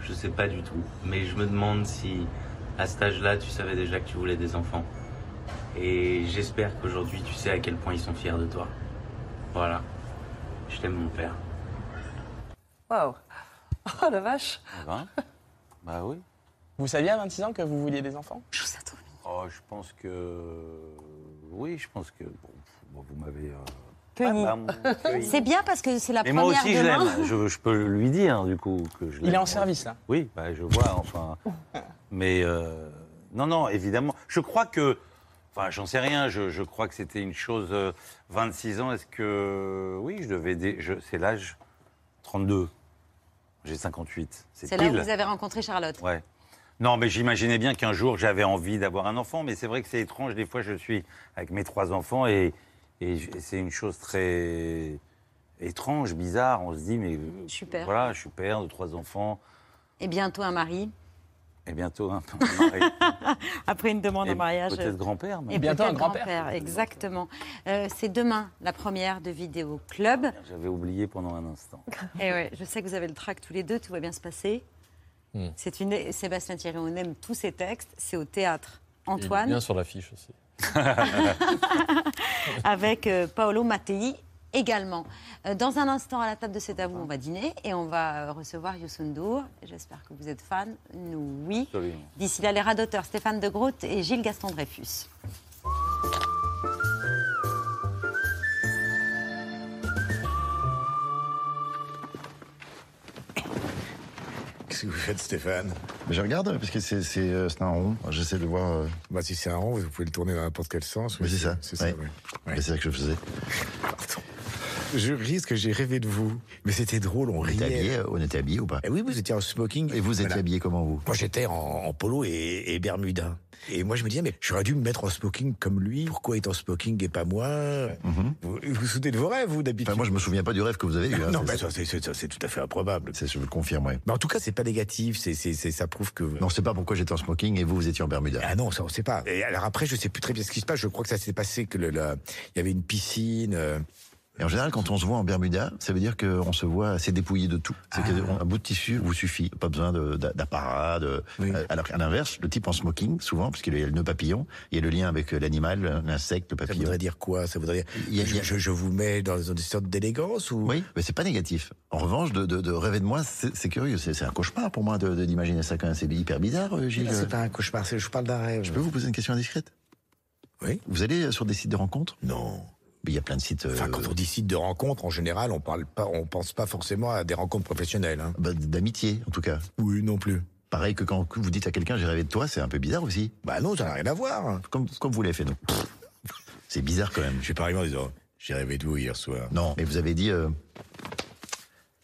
je sais pas du tout. Mais je me demande si, à cet âge-là, tu savais déjà que tu voulais des enfants. Et j'espère qu'aujourd'hui, tu sais à quel point ils sont fiers de toi. Voilà. Je t'aime, mon père. Waouh Oh la vache Ah ben, bah oui. Vous saviez à 26 ans que vous vouliez des enfants? Je trouve ça trop mignon. Oh, je pense que. Oui, je pense que. Bon, bon, vous m'avez. euh, Cueilli. ah, bah, *laughs* cueilli. C'est bien parce que c'est la Mais première moi aussi, je demain. l'aime. Je, je peux lui dire, du coup, que je Il est l'aime. en service, là. Oui, bah, je vois, enfin. Mais euh, non, non, évidemment. Je crois que. Enfin, j'en sais rien. Je, je crois que c'était une chose. euh, 26 ans, est-ce que. Oui, je devais. dé- je- C'est l'âge 32. J'ai 58. C'est là où vous avez rencontré Charlotte. Ouais. Non, mais j'imaginais bien qu'un jour j'avais envie d'avoir un enfant, mais c'est vrai que c'est étrange. Des fois, je suis avec mes trois enfants et, c'est une chose très étrange, bizarre. On se dit, mais Je suis père. voilà, je suis père de trois enfants Et bientôt un mari. Et bientôt un mari. *laughs* Après une demande en mariage. peut-être grand-père. même. Et bientôt un grand-père. Exactement. Euh, c'est demain la première de Vidéo Club. J'avais oublié pendant un instant. *laughs* Et ouais, je sais que vous avez le trac tous les deux, tout va bien se passer. Hmm. C'est une Sébastien Thierry, on aime tous ses textes. C'est au théâtre Antoine Bien sur l'affiche aussi. *laughs* avec euh, Paolo Mattei également. Euh, dans un instant, à la table de cet à vous, on va dîner et on va euh, recevoir Youssou N'Dour. J'espère que vous êtes fan. Nous, oui. D'ici là, les radoteurs Stéphane de Groot et Gilles Gaston Dreyfus. Qu'est-ce que vous faites, Stéphane? Mais je regarde, parce que c'est euh, c'est un rond. J'essaie de voir. euh, bah, Si c'est un rond, vous pouvez le tourner dans n'importe quel sens. Mais c'est ça. C'est ça, ouais. oui. C'est ça que je faisais. Je risque que j'ai rêvé de vous. Mais c'était drôle, on riait. habillé, on était habillé ou pas Eh oui, vous étiez en smoking. Et vous étiez habillé comment, vous Moi, j'étais en, en polo et, et bermuda. Et moi, je me disais, mais j'aurais dû me mettre en smoking comme lui. Pourquoi est en smoking et pas moi Mhm. vous, vous vous souvenez de vos rêves, vous, d'habitude Enfin, moi, je me souviens pas du rêve que vous avez eu. hein, Non, mais ça, c'est- tout à fait improbable. je le confirme, ouais. Mais en tout cas, c'est pas négatif. C'est, ça prouve que. Non, c'est pas pourquoi j'étais en smoking et vous, vous étiez en bermuda. Ah non, ça on sait pas. Et alors après, je sais plus très bien ce qui se passe. Je crois que ça s'est passé que le, il y avait une piscine. euh, Et en général, quand on se voit en bermuda, ça veut dire qu'on se voit assez dépouillé de tout. C'est qu'un bout de tissu vous suffit. Pas besoin d'apparat. De... Oui. Euh, Alors qu'à l'inverse, le type en smoking, souvent, parce qu'il y a le nœud papillon, il y a le lien avec l'animal, l'insecte, le Ça papillon. voudrait dire quoi? Ça voudrait dire. Il y a- je, je vous mets dans une sorte d'élégance ou? Oui, mais c'est pas négatif. En revanche, de, de, de rêver de moi, c'est curieux. C'est un cauchemar pour moi de- d'imaginer ça quand même. C'est hyper bizarre, euh, Gilles. C'est pas un cauchemar. Je parle d'un rêve. Je peux vous poser une question indiscrète? Oui. Vous allez euh, sur des sites de rencontres? Non. Il y a plein de sites. euh, Enfin, quand on dit site de rencontre, en général, on parle pas, on pense pas forcément à des rencontres professionnelles. Hein. bah, d'amitié, en tout cas. Oui, non plus. Pareil que quand vous dites à quelqu'un j'ai rêvé de toi, c'est un peu bizarre aussi. Bah non, ça n'a rien à voir. Comme, comme vous l'avez fait, donc. C'est bizarre quand même. Je suis pas arrivé en disant j'ai rêvé de vous hier soir. Non, mais vous avez dit euh,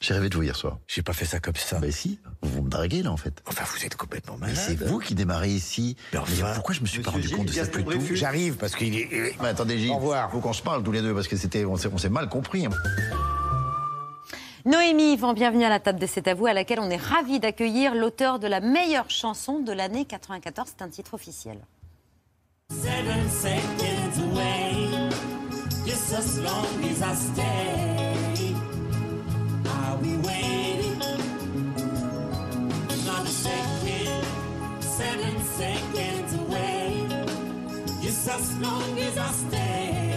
j'ai rêvé de vous hier soir. J'ai pas fait ça comme ça. Bah si, vous me draguez là en fait. Enfin, vous êtes complètement Mais malade. c'est vous qui démarrez ici. Mais Mais enfin, pourquoi je me suis pas rendu compte de ça plus tôt. J'arrive parce qu'il est. Mais attendez Gilles, Au revoir. faut qu'on se parle tous les deux parce que c'était on s'est on s'est mal compris. hein. Noémie Yvan, bienvenue à la table de C'est à vous, à laquelle on est ravi d'accueillir l'auteur de la meilleure chanson de l'année 94. C'est un titre officiel. Seven seconds away, just as long as I stay. I'll be waiting. Not a second, seven seconds away, just as long as I stay.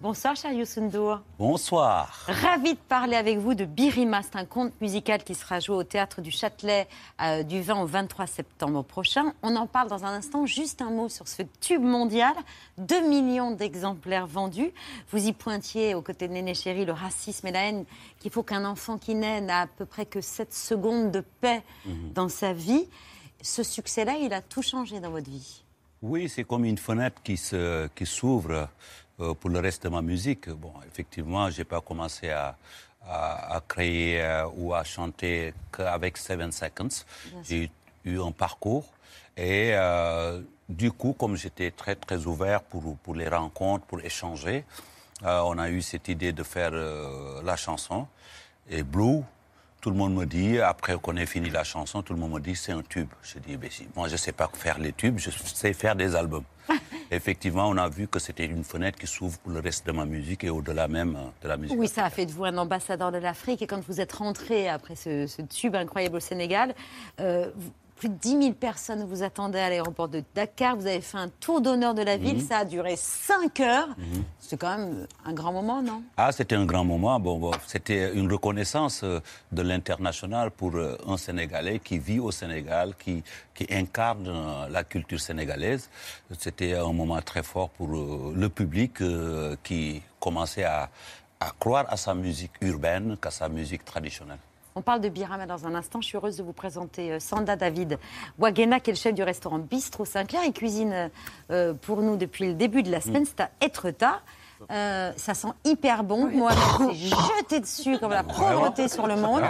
Bonsoir, cher Youssoundour. Bonsoir. Ravi de parler avec vous de Birima. C'est un conte musical qui sera joué au théâtre du Châtelet euh, du 20 au 23 septembre prochain. On en parle dans un instant. Juste un mot sur ce tube mondial. 2 millions d'exemplaires vendus. Vous y pointiez aux côtés de Néné Chéri le racisme et la haine qu'il faut qu'un enfant qui naît n'a à peu près que 7 secondes de paix dans sa vie. Ce succès-là, il a tout changé dans votre vie. Oui, c'est comme une fenêtre qui se qui s'ouvre euh, pour le reste de ma musique. Bon, effectivement, j'ai pas commencé à à, à créer euh, ou à chanter qu'avec Seven Seconds. J'ai eu un parcours et euh, du coup, comme j'étais très très ouvert pour pour les rencontres, pour échanger, euh, on a eu cette idée de faire euh, la chanson et Blue. Tout le monde me dit, après qu'on ait fini la chanson, tout le monde me dit c'est un tube. Je dis, ben si, moi je sais pas faire les tubes, je sais faire des albums. *laughs* Effectivement, on a vu que c'était une fenêtre qui s'ouvre pour le reste de ma musique et au-delà même euh, de la musique. Oui, ça a fait de vous un ambassadeur de l'Afrique. Et quand vous êtes rentré après ce, ce tube incroyable au Sénégal, euh, plus de 10 000 personnes vous attendaient à l'aéroport de Dakar. Vous avez fait un tour d'honneur de la ville. Mhm. Ça a duré 5 heures. C'est quand même un grand moment, non? Ah, c'était un grand moment. Bon, bon, c'était une reconnaissance euh, de l'international pour euh, un Sénégalais qui vit au Sénégal, qui, qui incarne euh, la culture sénégalaise. C'était un moment très fort pour le public qui commençait à, à croire à sa musique urbaine qu'à sa musique traditionnelle. On parle de Birama dans un instant. Je suis heureuse de vous présenter euh, Sanda David Wagena, qui est le chef du restaurant Bistro Saint-Clair. Il cuisine euh, pour nous depuis le début de la semaine. C'est à Etretat. Euh, ça sent hyper bon. Moi, s'est jeté dessus comme la pauvreté sur le monde.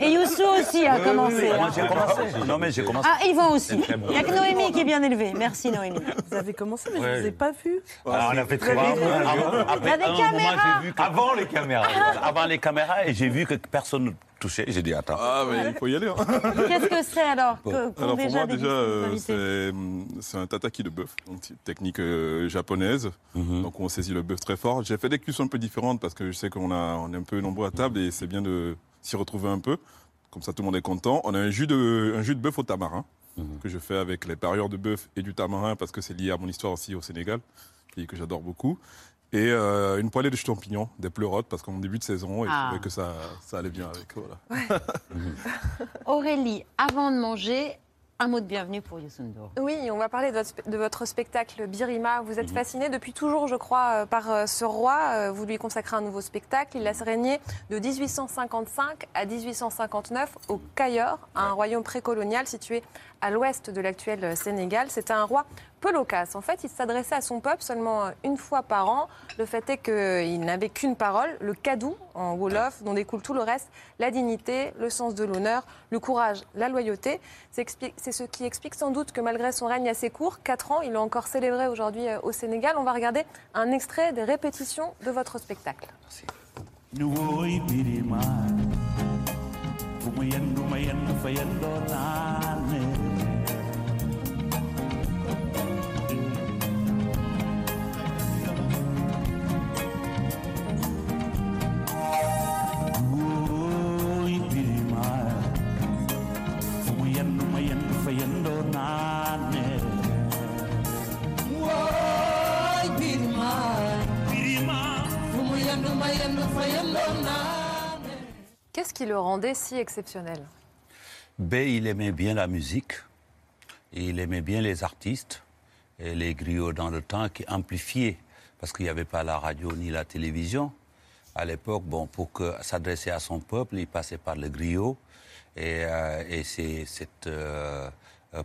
Et Youssou aussi a commencé. Moi, hein. j'ai commencé. Non, mais j'ai commencé. Ah, Yvan aussi. Bon. Il n'y a que Noémie qui est bien élevée. Merci, Noémie. Vous avez commencé, mais Ouais. je vous ai pas vu. Alors, on a fait très bien. Il y a des caméras. Avant les caméras. Avant les caméras, et j'ai vu que personne ne touchait. J'ai dit, attends. Ah, mais il faut y aller. hein. *laughs* Qu'est-ce que c'est alors que- Alors pour déjà moi, déjà, euh, c'est hum, c'est un tataki de bœuf, technique euh, japonaise. Mhm. Donc on saisit le bœuf très fort. J'ai fait des cuissons un peu différentes parce que je sais qu'on a, on est un peu nombreux à table et c'est bien de s'y retrouver un peu. Comme ça, tout le monde est content. On a un jus de, un jus de bœuf au tamarin Mhm. que je fais avec les parures de bœuf et du tamarin parce que c'est lié à mon histoire aussi au Sénégal, pays que j'adore beaucoup. Et euh, une poêlée de champignons, des pleurotes, parce qu'en début de saison, et je Ah. trouvais que ça, ça allait bien avec. Voilà. *laughs* Aurélie, avant de manger, un mot de bienvenue pour Youssou N'Dour. Oui, on va parler de votre, spe- de votre spectacle Birima. Vous êtes Mhm. fasciné depuis toujours, je crois, euh, par euh, ce roi. Vous lui consacrez un nouveau spectacle. Il a régné de 1855 à 1859 au Cayor, un royaume précolonial situé à l'ouest de l'actuel euh, Sénégal. C'était un roi peu loquace. En fait, il s'adressait à son peuple seulement euh, une fois par an. Le fait est qu'il n'avait qu'une parole, le kadou en Wolof, dont découle tout le reste, la dignité, le sens de l'honneur, le courage, la loyauté. C'est ce qui explique sans doute que malgré son règne assez court, 4 ans, il est encore célébré aujourd'hui euh, au Sénégal. On va regarder un extrait des répétitions de votre spectacle. Nuwoy Qu'est-ce qui le rendait si exceptionnel Ben, il aimait bien la musique, il aimait bien les artistes et les griots dans le temps qui amplifiaient, parce qu'il n'y avait pas la radio ni la télévision. À l'époque, bon, pour s'adresser à son peuple, il passait par le griot, et, euh, c'est cette euh,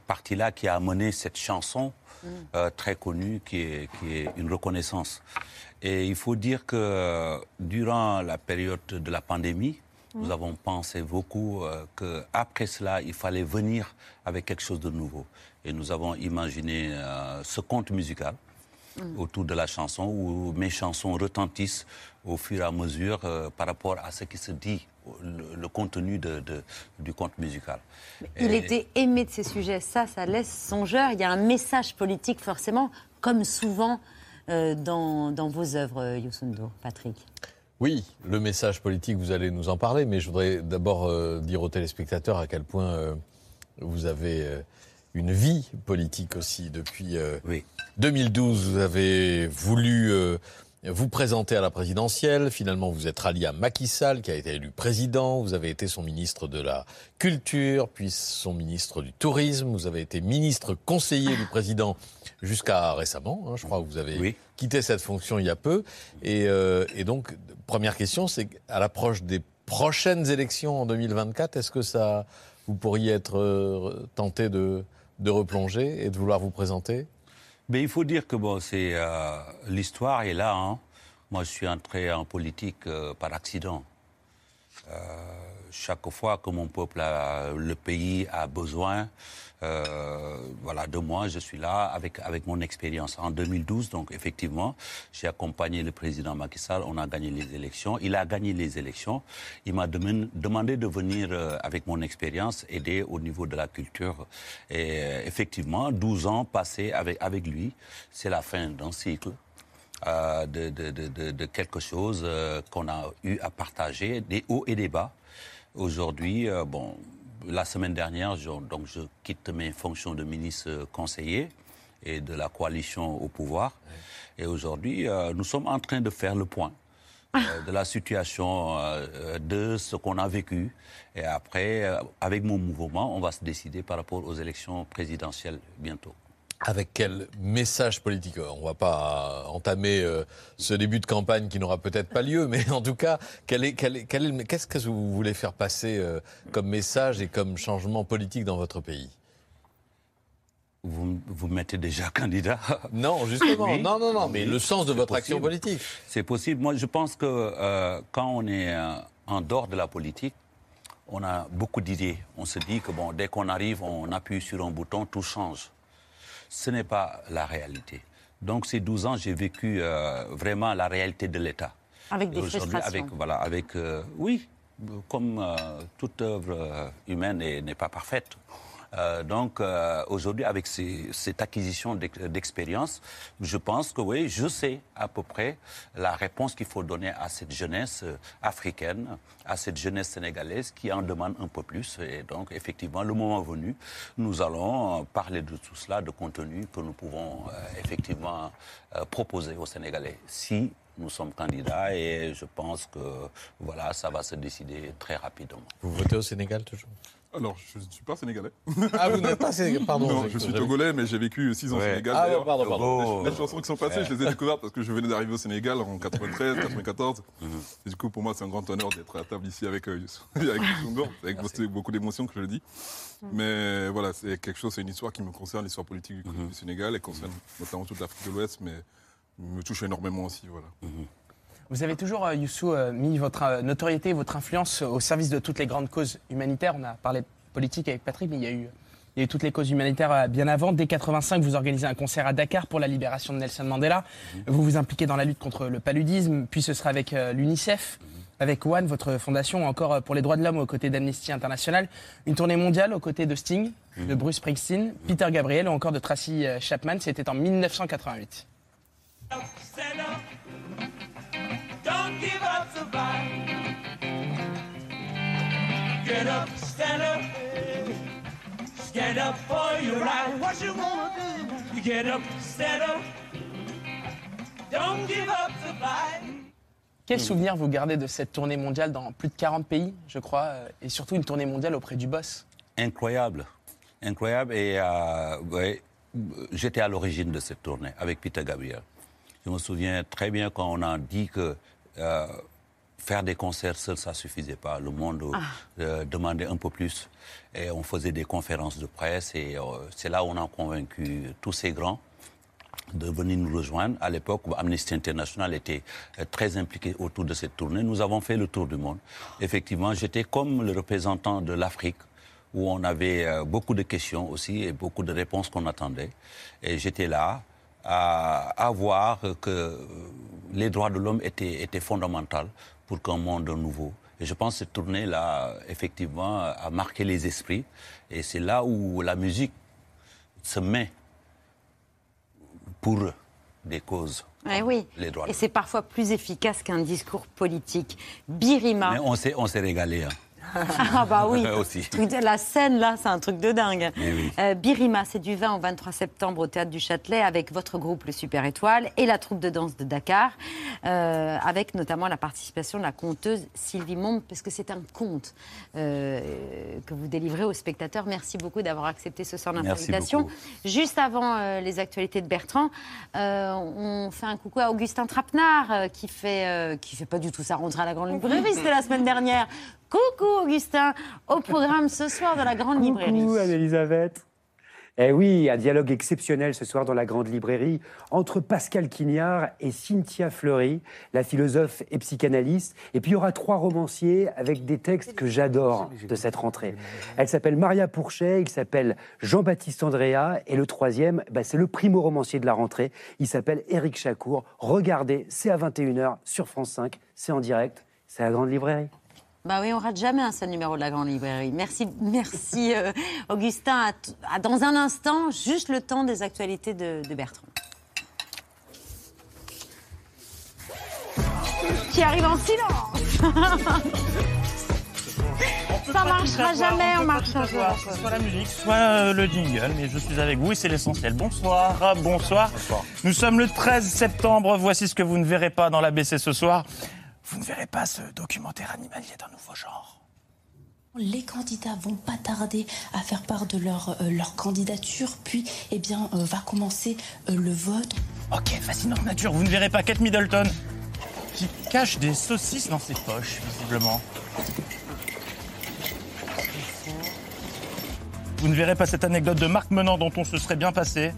partie-là qui a amené cette chanson euh, très connue qui est, qui est une reconnaissance. Et il faut dire que euh, durant la période de la pandémie, nous avons pensé beaucoup euh, qu'après cela, il fallait venir avec quelque chose de nouveau. Et nous avons imaginé euh, ce conte musical autour de la chanson où mes chansons retentissent au fur et à mesure euh, par rapport à ce qui se dit, le, le contenu de- de- du conte musical. Il Et- était aimé de ces sujets. Ça, ça laisse songeur. Il y a un message politique, forcément, comme souvent euh, dans, dans vos œuvres, euh, Youssou N'Dour. Patrick. Oui, le message politique, vous allez nous en parler, mais je voudrais d'abord euh, dire aux téléspectateurs à quel point euh, vous avez euh, une vie politique aussi. Depuis euh, 2012, vous avez voulu euh, vous présenter à la présidentielle. Finalement, vous êtes rallié à Macky Sall, qui a été élu président. Vous avez été son ministre de la Culture, puis son ministre du Tourisme. Vous avez été ministre conseiller du président jusqu'à récemment. hein. je crois que vous avez quitté cette fonction il y a peu. Et, euh, et donc, première question, c'est à l'approche des prochaines élections en 2024, est-ce que ça, vous pourriez être euh, tenté de, de replonger et de vouloir vous présenter? Mais il faut dire que bon, c'est euh, l'histoire est là. hein. Moi, je suis entré en politique euh, par accident. Chaque fois que mon peuple, le pays a besoin, euh, voilà, de moi, je suis là avec avec mon expérience. En 2012, donc effectivement, j'ai accompagné le président Macky Sall. On a gagné les élections. Il a gagné les élections. Il m'a deman- demandé de venir euh, avec mon expérience aider au niveau de la culture. Et euh, effectivement, 12 ans passés avec avec lui, c'est la fin d'un cycle de, de, de, quelque chose qu'on a eu à partager, des hauts et des bas. Aujourd'hui, euh, bon, la semaine dernière, je, donc je quitte mes fonctions de ministre euh, conseiller et de la coalition au pouvoir. Et aujourd'hui, euh, nous sommes en train de faire le point de la situation, de ce qu'on a vécu. Et après, avec mon mouvement, on va se décider par rapport aux élections présidentielles bientôt. Avec quel message politique? On ne va pas entamer euh, ce début de campagne qui n'aura peut-être pas lieu, mais en tout cas, quel est- quel est- quel est le- qu'est-ce que vous voulez faire passer euh, comme message et comme changement politique dans votre pays? Vous, vous mettez déjà candidat? Non, justement. Non, non, non, mais le sens de votre action politique. C'est possible. Moi, je pense que euh, quand on est en dehors de la politique, on a beaucoup d'idées. On se dit que bon, dès qu'on arrive, on appuie sur un bouton, tout change. Ce n'est pas la réalité. Donc, ces 12 ans, j'ai vécu euh, vraiment la réalité de l'État. Avec des frustrations. Avec, voilà, avec, euh, oui, comme euh, toute œuvre humaine est- n'est pas parfaite. Euh, donc euh, aujourd'hui, avec ces- cette acquisition d'ex- d'expérience, je pense que oui, je sais à peu près la réponse qu'il faut donner à cette jeunesse euh, africaine, à cette jeunesse sénégalaise qui en demande un peu plus. Et donc effectivement, le moment venu, nous allons parler de tout cela, de contenu que nous pouvons effectivement proposer aux Sénégalais. Si nous sommes candidats et je pense que voilà, ça va se décider très rapidement. Vous votez au Sénégal toujours? Alors, je ne suis pas sénégalais. Ah, vous n'êtes pas sénégalais, *laughs* pardon, Non, je suis togolais, mais j'ai vécu 6 ans au Ouais. Sénégal. Ah, pardon, pardon. Les, les *laughs* chansons qui sont passées, je les ai découvertes parce que je venais d'arriver au Sénégal en 93, 94. *laughs* Et du coup, pour moi, c'est un grand honneur d'être à table ici avec, euh, avec avec beaucoup- beaucoup d'émotions que je le dis. Mais voilà, c'est quelque chose, c'est une histoire qui me concerne, l'histoire politique du, du Sénégal, et concerne notamment toute l'Afrique de l'Ouest, mais me touche énormément aussi. Voilà. Vous avez toujours, euh, Youssou, euh, mis votre euh, notoriété, votre influence au service de toutes les grandes causes humanitaires. On a parlé de politique avec Patrick, mais il y a eu, il y a eu toutes les causes humanitaires euh, bien avant. Dès 85, vous organisez un concert à Dakar pour la libération de Nelson Mandela. Vous vous impliquez dans la lutte contre le paludisme, puis ce sera avec euh, l'UNICEF, avec One, votre fondation, ou encore pour les droits de l'homme aux côtés d'Amnesty International. Une tournée mondiale aux côtés de Sting, de Bruce Springsteen, Peter Gabriel ou encore de Tracy Chapman. C'était en 1988. Give up the fight. Get up, stand up. Stand up for your right. What you gonna do? You get up, stand up. Don't give up the fight. Quel souvenir vous gardez de cette tournée mondiale dans plus de 40 pays, je crois, euh, et surtout une tournée mondiale auprès du boss? Incroyable. Incroyable. Et euh, ouais, j'étais à l'origine de cette tournée avec Peter Gabriel. Je me souviens très bien quand on a dit que euh, faire des concerts seul, ça suffisait pas. Le monde euh, demandait un peu plus. Et on faisait des conférences de presse et euh, c'est là où on a convaincu tous ces grands de venir nous rejoindre. À l'époque Amnesty International était euh, très impliqué autour de cette tournée, nous avons fait le tour du monde. Effectivement, j'étais comme le représentant de l'Afrique où on avait euh, beaucoup de questions aussi et beaucoup de réponses qu'on attendait. Et j'étais là à, à voir que les droits de l'homme étaient, étaient fondamentaux pour qu'un monde nouveau. Et je pense que cette tournée-là, effectivement, a marqué les esprits. Et c'est là où la musique se met pour des causes. Eh oui. Les droits de Et c'est parfois plus efficace qu'un discours politique. Birima. Mais on s'est, on s'est régalé. hein. *laughs* Ah bah oui. Aussi. De- La scène là, c'est un truc de dingue. Oui. Euh, Birima, c'est du 20 au 23 septembre au Théâtre du Châtelet avec votre groupe Le Super Étoile et la troupe de danse de Dakar, euh, avec notamment la participation de la conteuse Sylvie Mombe, parce que c'est un conte euh, que vous délivrez aux spectateurs. Merci beaucoup d'avoir accepté ce soir beaucoup. Juste avant euh, les actualités de Bertrand, euh, on fait un coucou à Augustin Trapenard euh, qui fait euh, qui fait pas du tout sa rentrée à la Grande Librairie, c'était *laughs* la semaine dernière. Coucou Augustin, au programme ce soir de la Grande Librairie. Coucou Anne-Elisabeth. Eh oui, un dialogue exceptionnel ce soir dans la grande librairie entre Pascal Quignard et Cynthia Fleury, la philosophe et psychanalyste. Et puis il y aura trois romanciers avec des textes que j'adore de cette rentrée. Elle s'appelle Maria Pourchet, il s'appelle Jean-Baptiste Andrea et le troisième, bah, c'est le primo romancier de la rentrée. Il s'appelle Éric Chacour. Regardez, c'est à 21h sur France 5, c'est en direct, c'est la grande librairie. Bah oui, on rate jamais un seul numéro de la Grande Librairie. Merci, merci euh, Augustin. À t- à- dans un instant, juste le temps des actualités de, de Bertrand. Qui arrive en silence Ça marchera jamais, on marchera jamais. Soit la musique, soit euh, le jingle, mais je suis avec vous et c'est l'essentiel. Bonsoir, bonsoir. Nous sommes le 13 septembre. Voici ce que vous ne verrez pas dans l'ABC ce soir. Vous ne verrez pas ce documentaire animalier d'un nouveau genre. Les candidats vont pas tarder à faire part de leur, euh, leur candidature, puis eh bien, euh, va commencer euh, le vote. Ok, fascinante nature. Vous ne verrez pas Kate Middleton qui cache des saucisses dans ses poches, visiblement. Vous ne verrez pas cette anecdote de Marc Menant dont on se serait bien passé.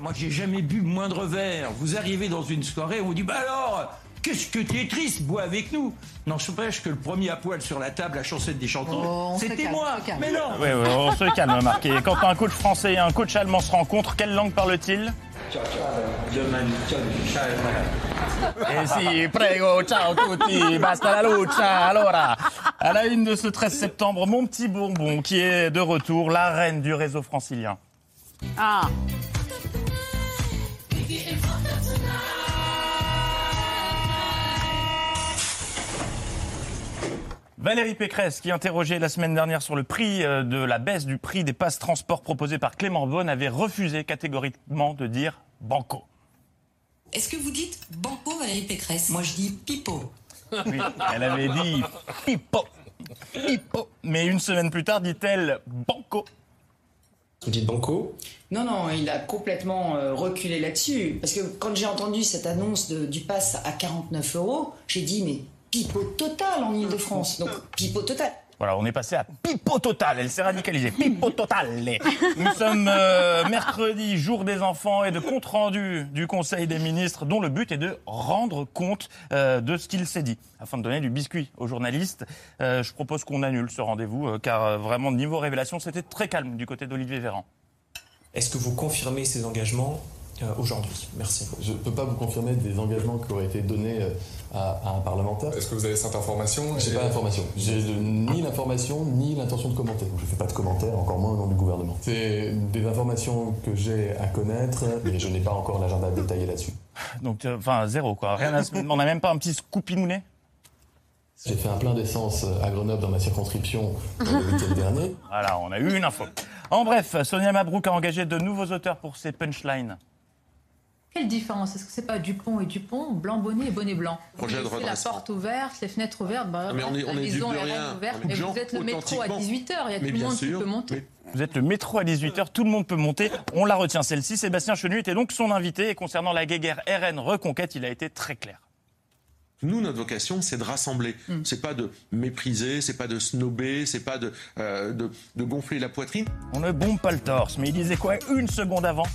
Moi, j'ai jamais bu moindre verre. Vous arrivez dans une soirée, on vous dit Bah alors, qu'est-ce que tu es triste, bois avec nous? N'empêche que le premier à poil sur la table, la chansette des chanteurs, c'était moi. Mais non Oui, oui, on se calme, Marc. Et quand un coach français et un coach allemand se rencontrent, quelle langue parle-t-il Eh si, prego, ciao tutti, basta la lucha. Allora, à la une de ce 13 septembre, mon petit bonbon qui est de retour, la reine du réseau francilien. Ah Valérie Pécresse, qui interrogeait la semaine dernière sur le prix euh, de la baisse du prix des passes transport proposés par Clément Beaune, avait refusé catégoriquement de dire banco. Est-ce que vous dites banco Valérie Pécresse? Moi je dis pipo. Oui, elle avait dit pipo, pipo. Mais une semaine plus tard, dit-elle banco. Vous dites banco? Non, non, il a complètement euh, reculé là-dessus. Parce que quand j'ai entendu cette annonce de- du pass à 49 euros, j'ai dit, mais pipeau total en Ile-de-France. Donc, pipeau total. Voilà, on est passé à pipo total. Elle s'est radicalisée. Pipo total. Nous sommes euh, mercredi, jour des enfants et de compte rendu du Conseil des ministres, dont le but est de rendre compte euh, de ce qu'il s'est dit, afin de donner du biscuit aux journalistes. Euh, je propose qu'on annule ce rendez-vous, euh, car euh, vraiment niveau révélation, c'était très calme du côté d'Olivier Véran. Est-ce que vous confirmez ces engagements aujourd'hui Merci. Je ne peux pas vous confirmer des engagements qui auraient été donnés euh, à, à un parlementaire. Est-ce que vous avez cette information? J'ai pas l'information. J'ai de- ni l'information ni l'intention de commenter. Je ne fais pas de commentaires, encore moins au nom du gouvernement. C'est des informations que j'ai à connaître, mais je n'ai pas encore l'agenda détaillé là-dessus. Donc, euh, enfin, zéro, quoi. Rien à se- on n'a même pas un petit scoopinounet J'ai fait un plein d'essence à Grenoble dans ma circonscription euh, le week-end *laughs* dernier. Voilà, on a eu une info. En bref, Sonia Mabrouk a engagé de nouveaux auteurs pour ses punchlines. Quelle différence? Est-ce que c'est pas Dupont et Dupont, blanc bonnet et bonnet blanc? Projet de Vous laissez la porte ouverte, les fenêtres ouvertes, bah, mais on est- la on est maison du est rien. ouverte, mais vous êtes le métro à authentiquement. 18h, il y a tout le monde qui peut monter. Vous êtes le métro à 18h, tout le monde peut monter. On la retient celle-ci. Sébastien Chenu était donc son invité. Et concernant la guéguerre RN Reconquête, il a été très clair. Nous, notre vocation, c'est de rassembler. C'est pas de mépriser, c'est pas de snober, c'est pas de, euh, de, de gonfler la poitrine. On ne bombe pas le torse, mais il disait quoi? Une seconde avant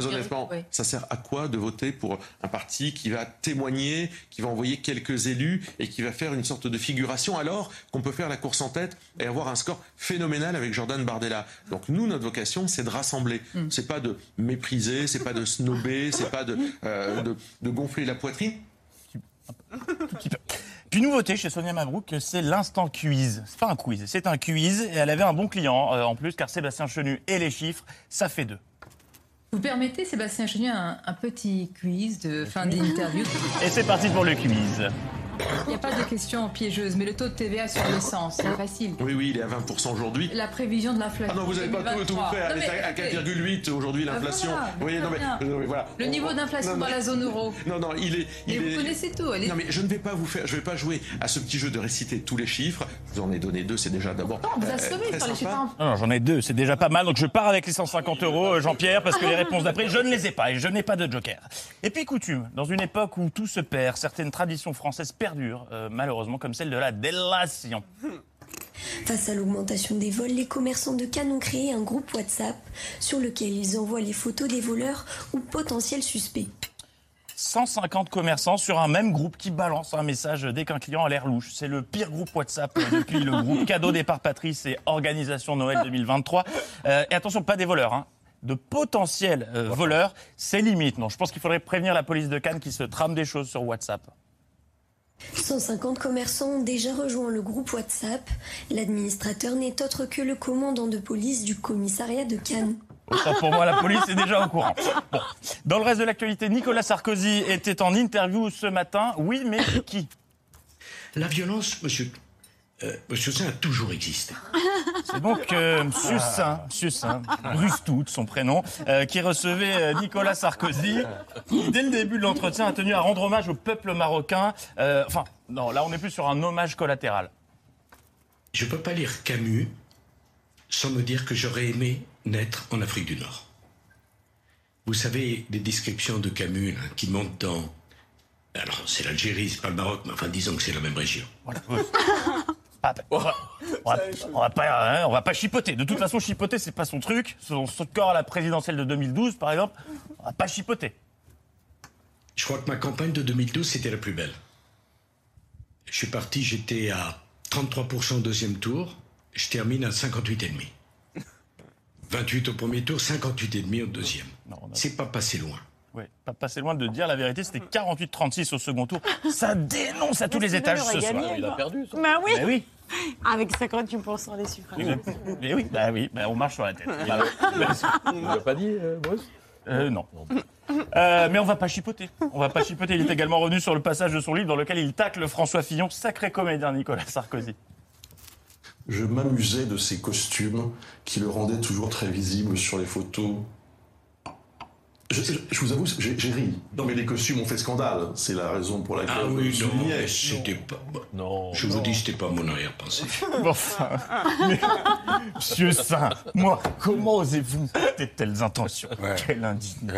Très honnêtement, Oui. ça sert à quoi de voter pour un parti qui va témoigner, qui va envoyer quelques élus et qui va faire une sorte de figuration alors qu'on peut faire la course en tête et avoir un score phénoménal avec Jordan Bardella? Donc nous, notre vocation, c'est de rassembler. C'est pas de mépriser, c'est pas de snober, c'est pas de, euh, de, de gonfler la poitrine. Puis nouveauté chez Sonia Mabrouk, c'est l'instant quiz. C'est pas un quiz, c'est un quiz. Et elle avait un bon client euh, en plus, car Sébastien Chenu et les chiffres, ça fait deux. Vous permettez, Sébastien Chenu, un, un petit quiz de fin d'interview Et c'est parti pour le quiz. Il n'y a pas de question piégeuse, mais le taux de TVA sur l'essence, c'est facile. Oui, oui, il est à 20% aujourd'hui. La prévision de l'inflation. Ah non, vous n'avez pas tout, tout fait. Elle est à- à 4,8 aujourd'hui, l'inflation. voilà, oui, non, mais, voilà. non, mais voilà. Le niveau d'inflation Non, dans mais- la zone euro. Non, non, il est. Mais il vous est- connaissez tout, allez. Non, mais je ne vais pas vous faire. Je vais pas jouer à ce petit jeu de réciter tous les chiffres. Je vous en ai donné deux, c'est déjà d'abord. On vous euh, a sauvé très sur les chiffres. Non, non, j'en ai deux, c'est déjà pas mal. Donc je pars avec les 150 euros, euh, Jean-Pierre, parce que les réponses d'après, je ne les ai pas et je n'ai pas de joker. Et puis coutume, dans une époque où tout se perd, certaines traditions françaises perdurent, euh, malheureusement, comme celle de la délation. Face à l'augmentation des vols, les commerçants de Cannes ont créé un groupe WhatsApp sur lequel ils envoient les photos des voleurs ou potentiels suspects. 150 commerçants sur un même groupe qui balance un message dès qu'un client a l'air louche. C'est le pire groupe WhatsApp euh, depuis le groupe *laughs* Cadeau Départ Patrice et Organisation Noël 2023. Euh, et attention, pas des voleurs, hein. de potentiels euh, voleurs, c'est limite. Non, je pense qu'il faudrait prévenir la police de Cannes qui se trame des choses sur WhatsApp. 150 commerçants ont déjà rejoint le groupe WhatsApp. L'administrateur n'est autre que le commandant de police du commissariat de Cannes. Autant pour moi, la police est déjà au courant. Bon. Dans le reste de l'actualité, Nicolas Sarkozy était en interview ce matin. Oui, mais qui? La violence, monsieur, euh, monsieur Saint, a toujours existé. *laughs* C'est donc euh, Monsieur Saint, Monsieur Saint, Rustout, son prénom, euh, qui recevait euh, Nicolas Sarkozy, qui, dès le début de l'entretien, a tenu à rendre hommage au peuple marocain. Euh, enfin, non, là, on n'est plus sur un hommage collatéral. Je ne peux pas lire Camus sans me dire que j'aurais aimé naître en Afrique du Nord. Vous savez, les descriptions de Camus là, qui montent dans... Alors, c'est l'Algérie, c'est pas le Maroc, mais enfin, disons que c'est la même région. Pas- on, va, on va- on va pas, hein, on va pas chipoter. De toute façon, chipoter, c'est pas son truc. Son, son corps à la présidentielle de 2012, par exemple, on va pas chipoter. Je crois que ma campagne de 2012, c'était la plus belle. Je suis parti, j'étais à 33% au deuxième tour. Je termine à 58,5. 28 au premier tour, 58,5 au deuxième. C'est pas passé loin. Oui, pas passer loin de dire la vérité, c'était 48-36 au second tour. Ça dénonce à tous les étages ce soir. Bah oui. Mais oui. *laughs* Avec 58% des suffrages. Mais oui, bah oui, bah on marche sur la tête. Il ne l'a pas dit, euh, Bruce Euh, non. Euh, mais on va pas chipoter. On va pas chipoter. Il est également revenu sur le passage de son livre dans lequel il tacle François Fillon, sacré comédien Nicolas Sarkozy. Je m'amusais de ces costumes qui le rendaient toujours très visible sur les photos. Je, je- je vous avoue, j'ai j'ai ri. Non, mais les costumes ont fait scandale. C'est la raison pour laquelle Ah je oui, non, mais c'était pas. Non. Je vous dis, c'était pas mon arrière-pensée. *laughs* Bon, enfin, mais, Monsieur Saint, moi, comment osez-vous me porter de telles intentions? Quelle indignité.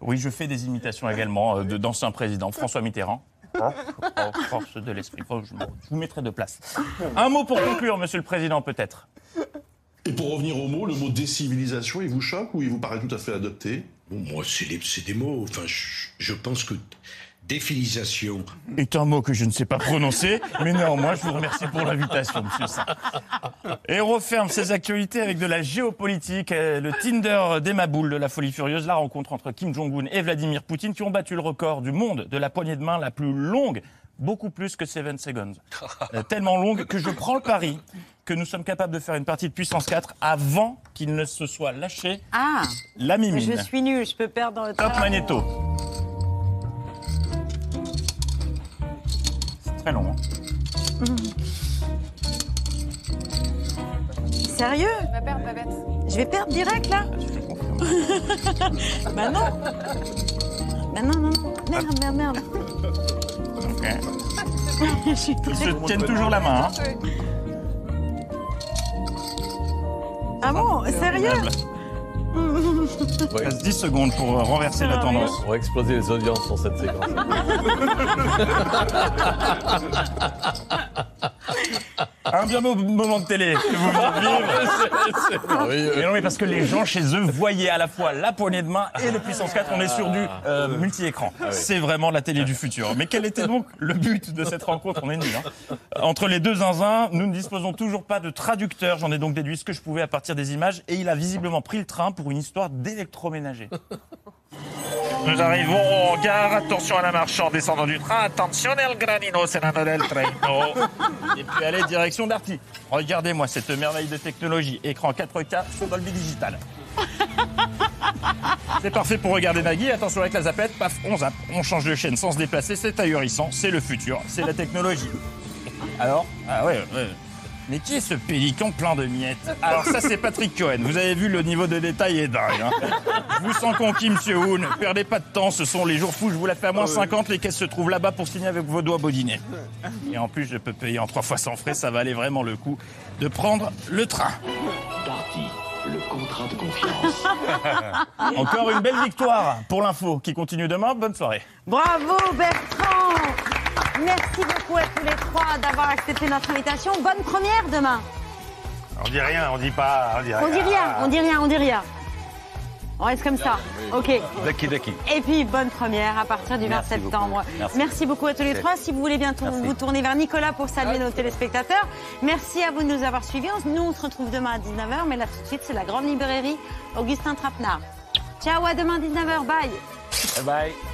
Oui, je fais des imitations également euh, de- d'anciens présidents. François Mitterrand. Oh, oh, force de l'esprit. Oh, je, je vous mettrai de place. Un mot pour conclure, Monsieur le Président, peut-être. Et pour revenir au mot, le mot décivilisation, il vous choque ou il vous paraît tout à fait adopté? Bon, moi, c'est des, mots. Enfin, je, pense que défilisation. est un mot que je ne sais pas prononcer, mais néanmoins, je vous remercie pour l'invitation, monsieur Saint. Et referme ces actualités avec de la géopolitique, euh, le Tinder des maboules de la folie furieuse, la rencontre entre Kim Jong-un et Vladimir Poutine qui ont battu le record du monde de la poignée de main la plus longue, beaucoup plus que 7 seconds. Euh, tellement longue que je prends le pari que nous sommes capables de faire une partie de puissance 4 avant qu'il ne se soit lâché Ah la mimine. Je suis nulle, je peux perdre dans le Top temps. Magnéto. C'est très long. hein. Sérieux Va perdre, Babette. Je vais perdre direct là *laughs* Bah non Bah non, non, non. Merde, merde, merde. Ils se tiennent toujours la main. hein. Ah bon Sérieux Il reste 10 secondes pour euh, renverser la tendance. On va exploser les audiences sur cette séquence. *laughs* *laughs* Un bien beau moment de télé que vous venez de vivre. *laughs* C'est merveilleux. Mais non, mais parce que les gens chez eux voyaient à la fois la poignée de main et le puissance 4. On est sur du euh, multi-écran. Ah oui. C'est vraiment la télé du futur. Mais quel était donc le but de cette rencontre? On est nuls. hein. Entre les deux zinzins, nous ne disposons toujours pas de traducteur. J'en ai donc déduit ce que je pouvais à partir des images. Et il a visiblement pris le train pour une histoire d'électroménager. Nous arrivons en gare. Attention à la marche en descendant du train. Attention el granino, c'est la del traino. *laughs* Et puis allez, direction Darty. Regardez-moi cette merveille de technologie. Écran 4K sur Dolby Digital. *laughs* C'est parfait pour regarder Nagui. Attention avec la zapette, paf, on zappe, on change de chaîne sans se déplacer. C'est ahurissant, c'est le futur, c'est la technologie. Alors? Ah ouais, ouais. Mais qui est ce pélican plein de miettes Alors ça c'est Patrick Cohen. Vous avez vu le niveau de détail est dingue. Hein je vous sens conquis, monsieur Hoon. Perdez pas de temps, ce sont les jours fous. Je vous la fais à moins 50. Les caisses se trouvent là-bas pour signer avec vos doigts bodinés. Et en plus, je peux payer en trois fois sans frais. Ça valait vraiment le coup de prendre le train. Darty, le contrat de confiance. *laughs* Encore une belle victoire pour l'info qui continue demain. Bonne soirée. Bravo Bertrand Merci beaucoup à tous les trois d'avoir accepté notre invitation. Bonne première demain. On dit rien, on dit pas. On dit rien. On dit rien, on dit rien, on dit rien. On reste comme ça. Ok. Daki daki. Et puis, bonne première à partir du 20 Merci septembre. beaucoup. Merci. beaucoup à tous les trois. Si vous voulez bientôt Merci. vous tourner vers Nicolas pour saluer nos téléspectateurs. Merci à vous de nous avoir suivis. Nous, on se retrouve demain à 19h. Mais là, tout de suite, c'est la grande librairie Augustin Trapenard. Ciao, à demain 19h. Bye. Bye bye.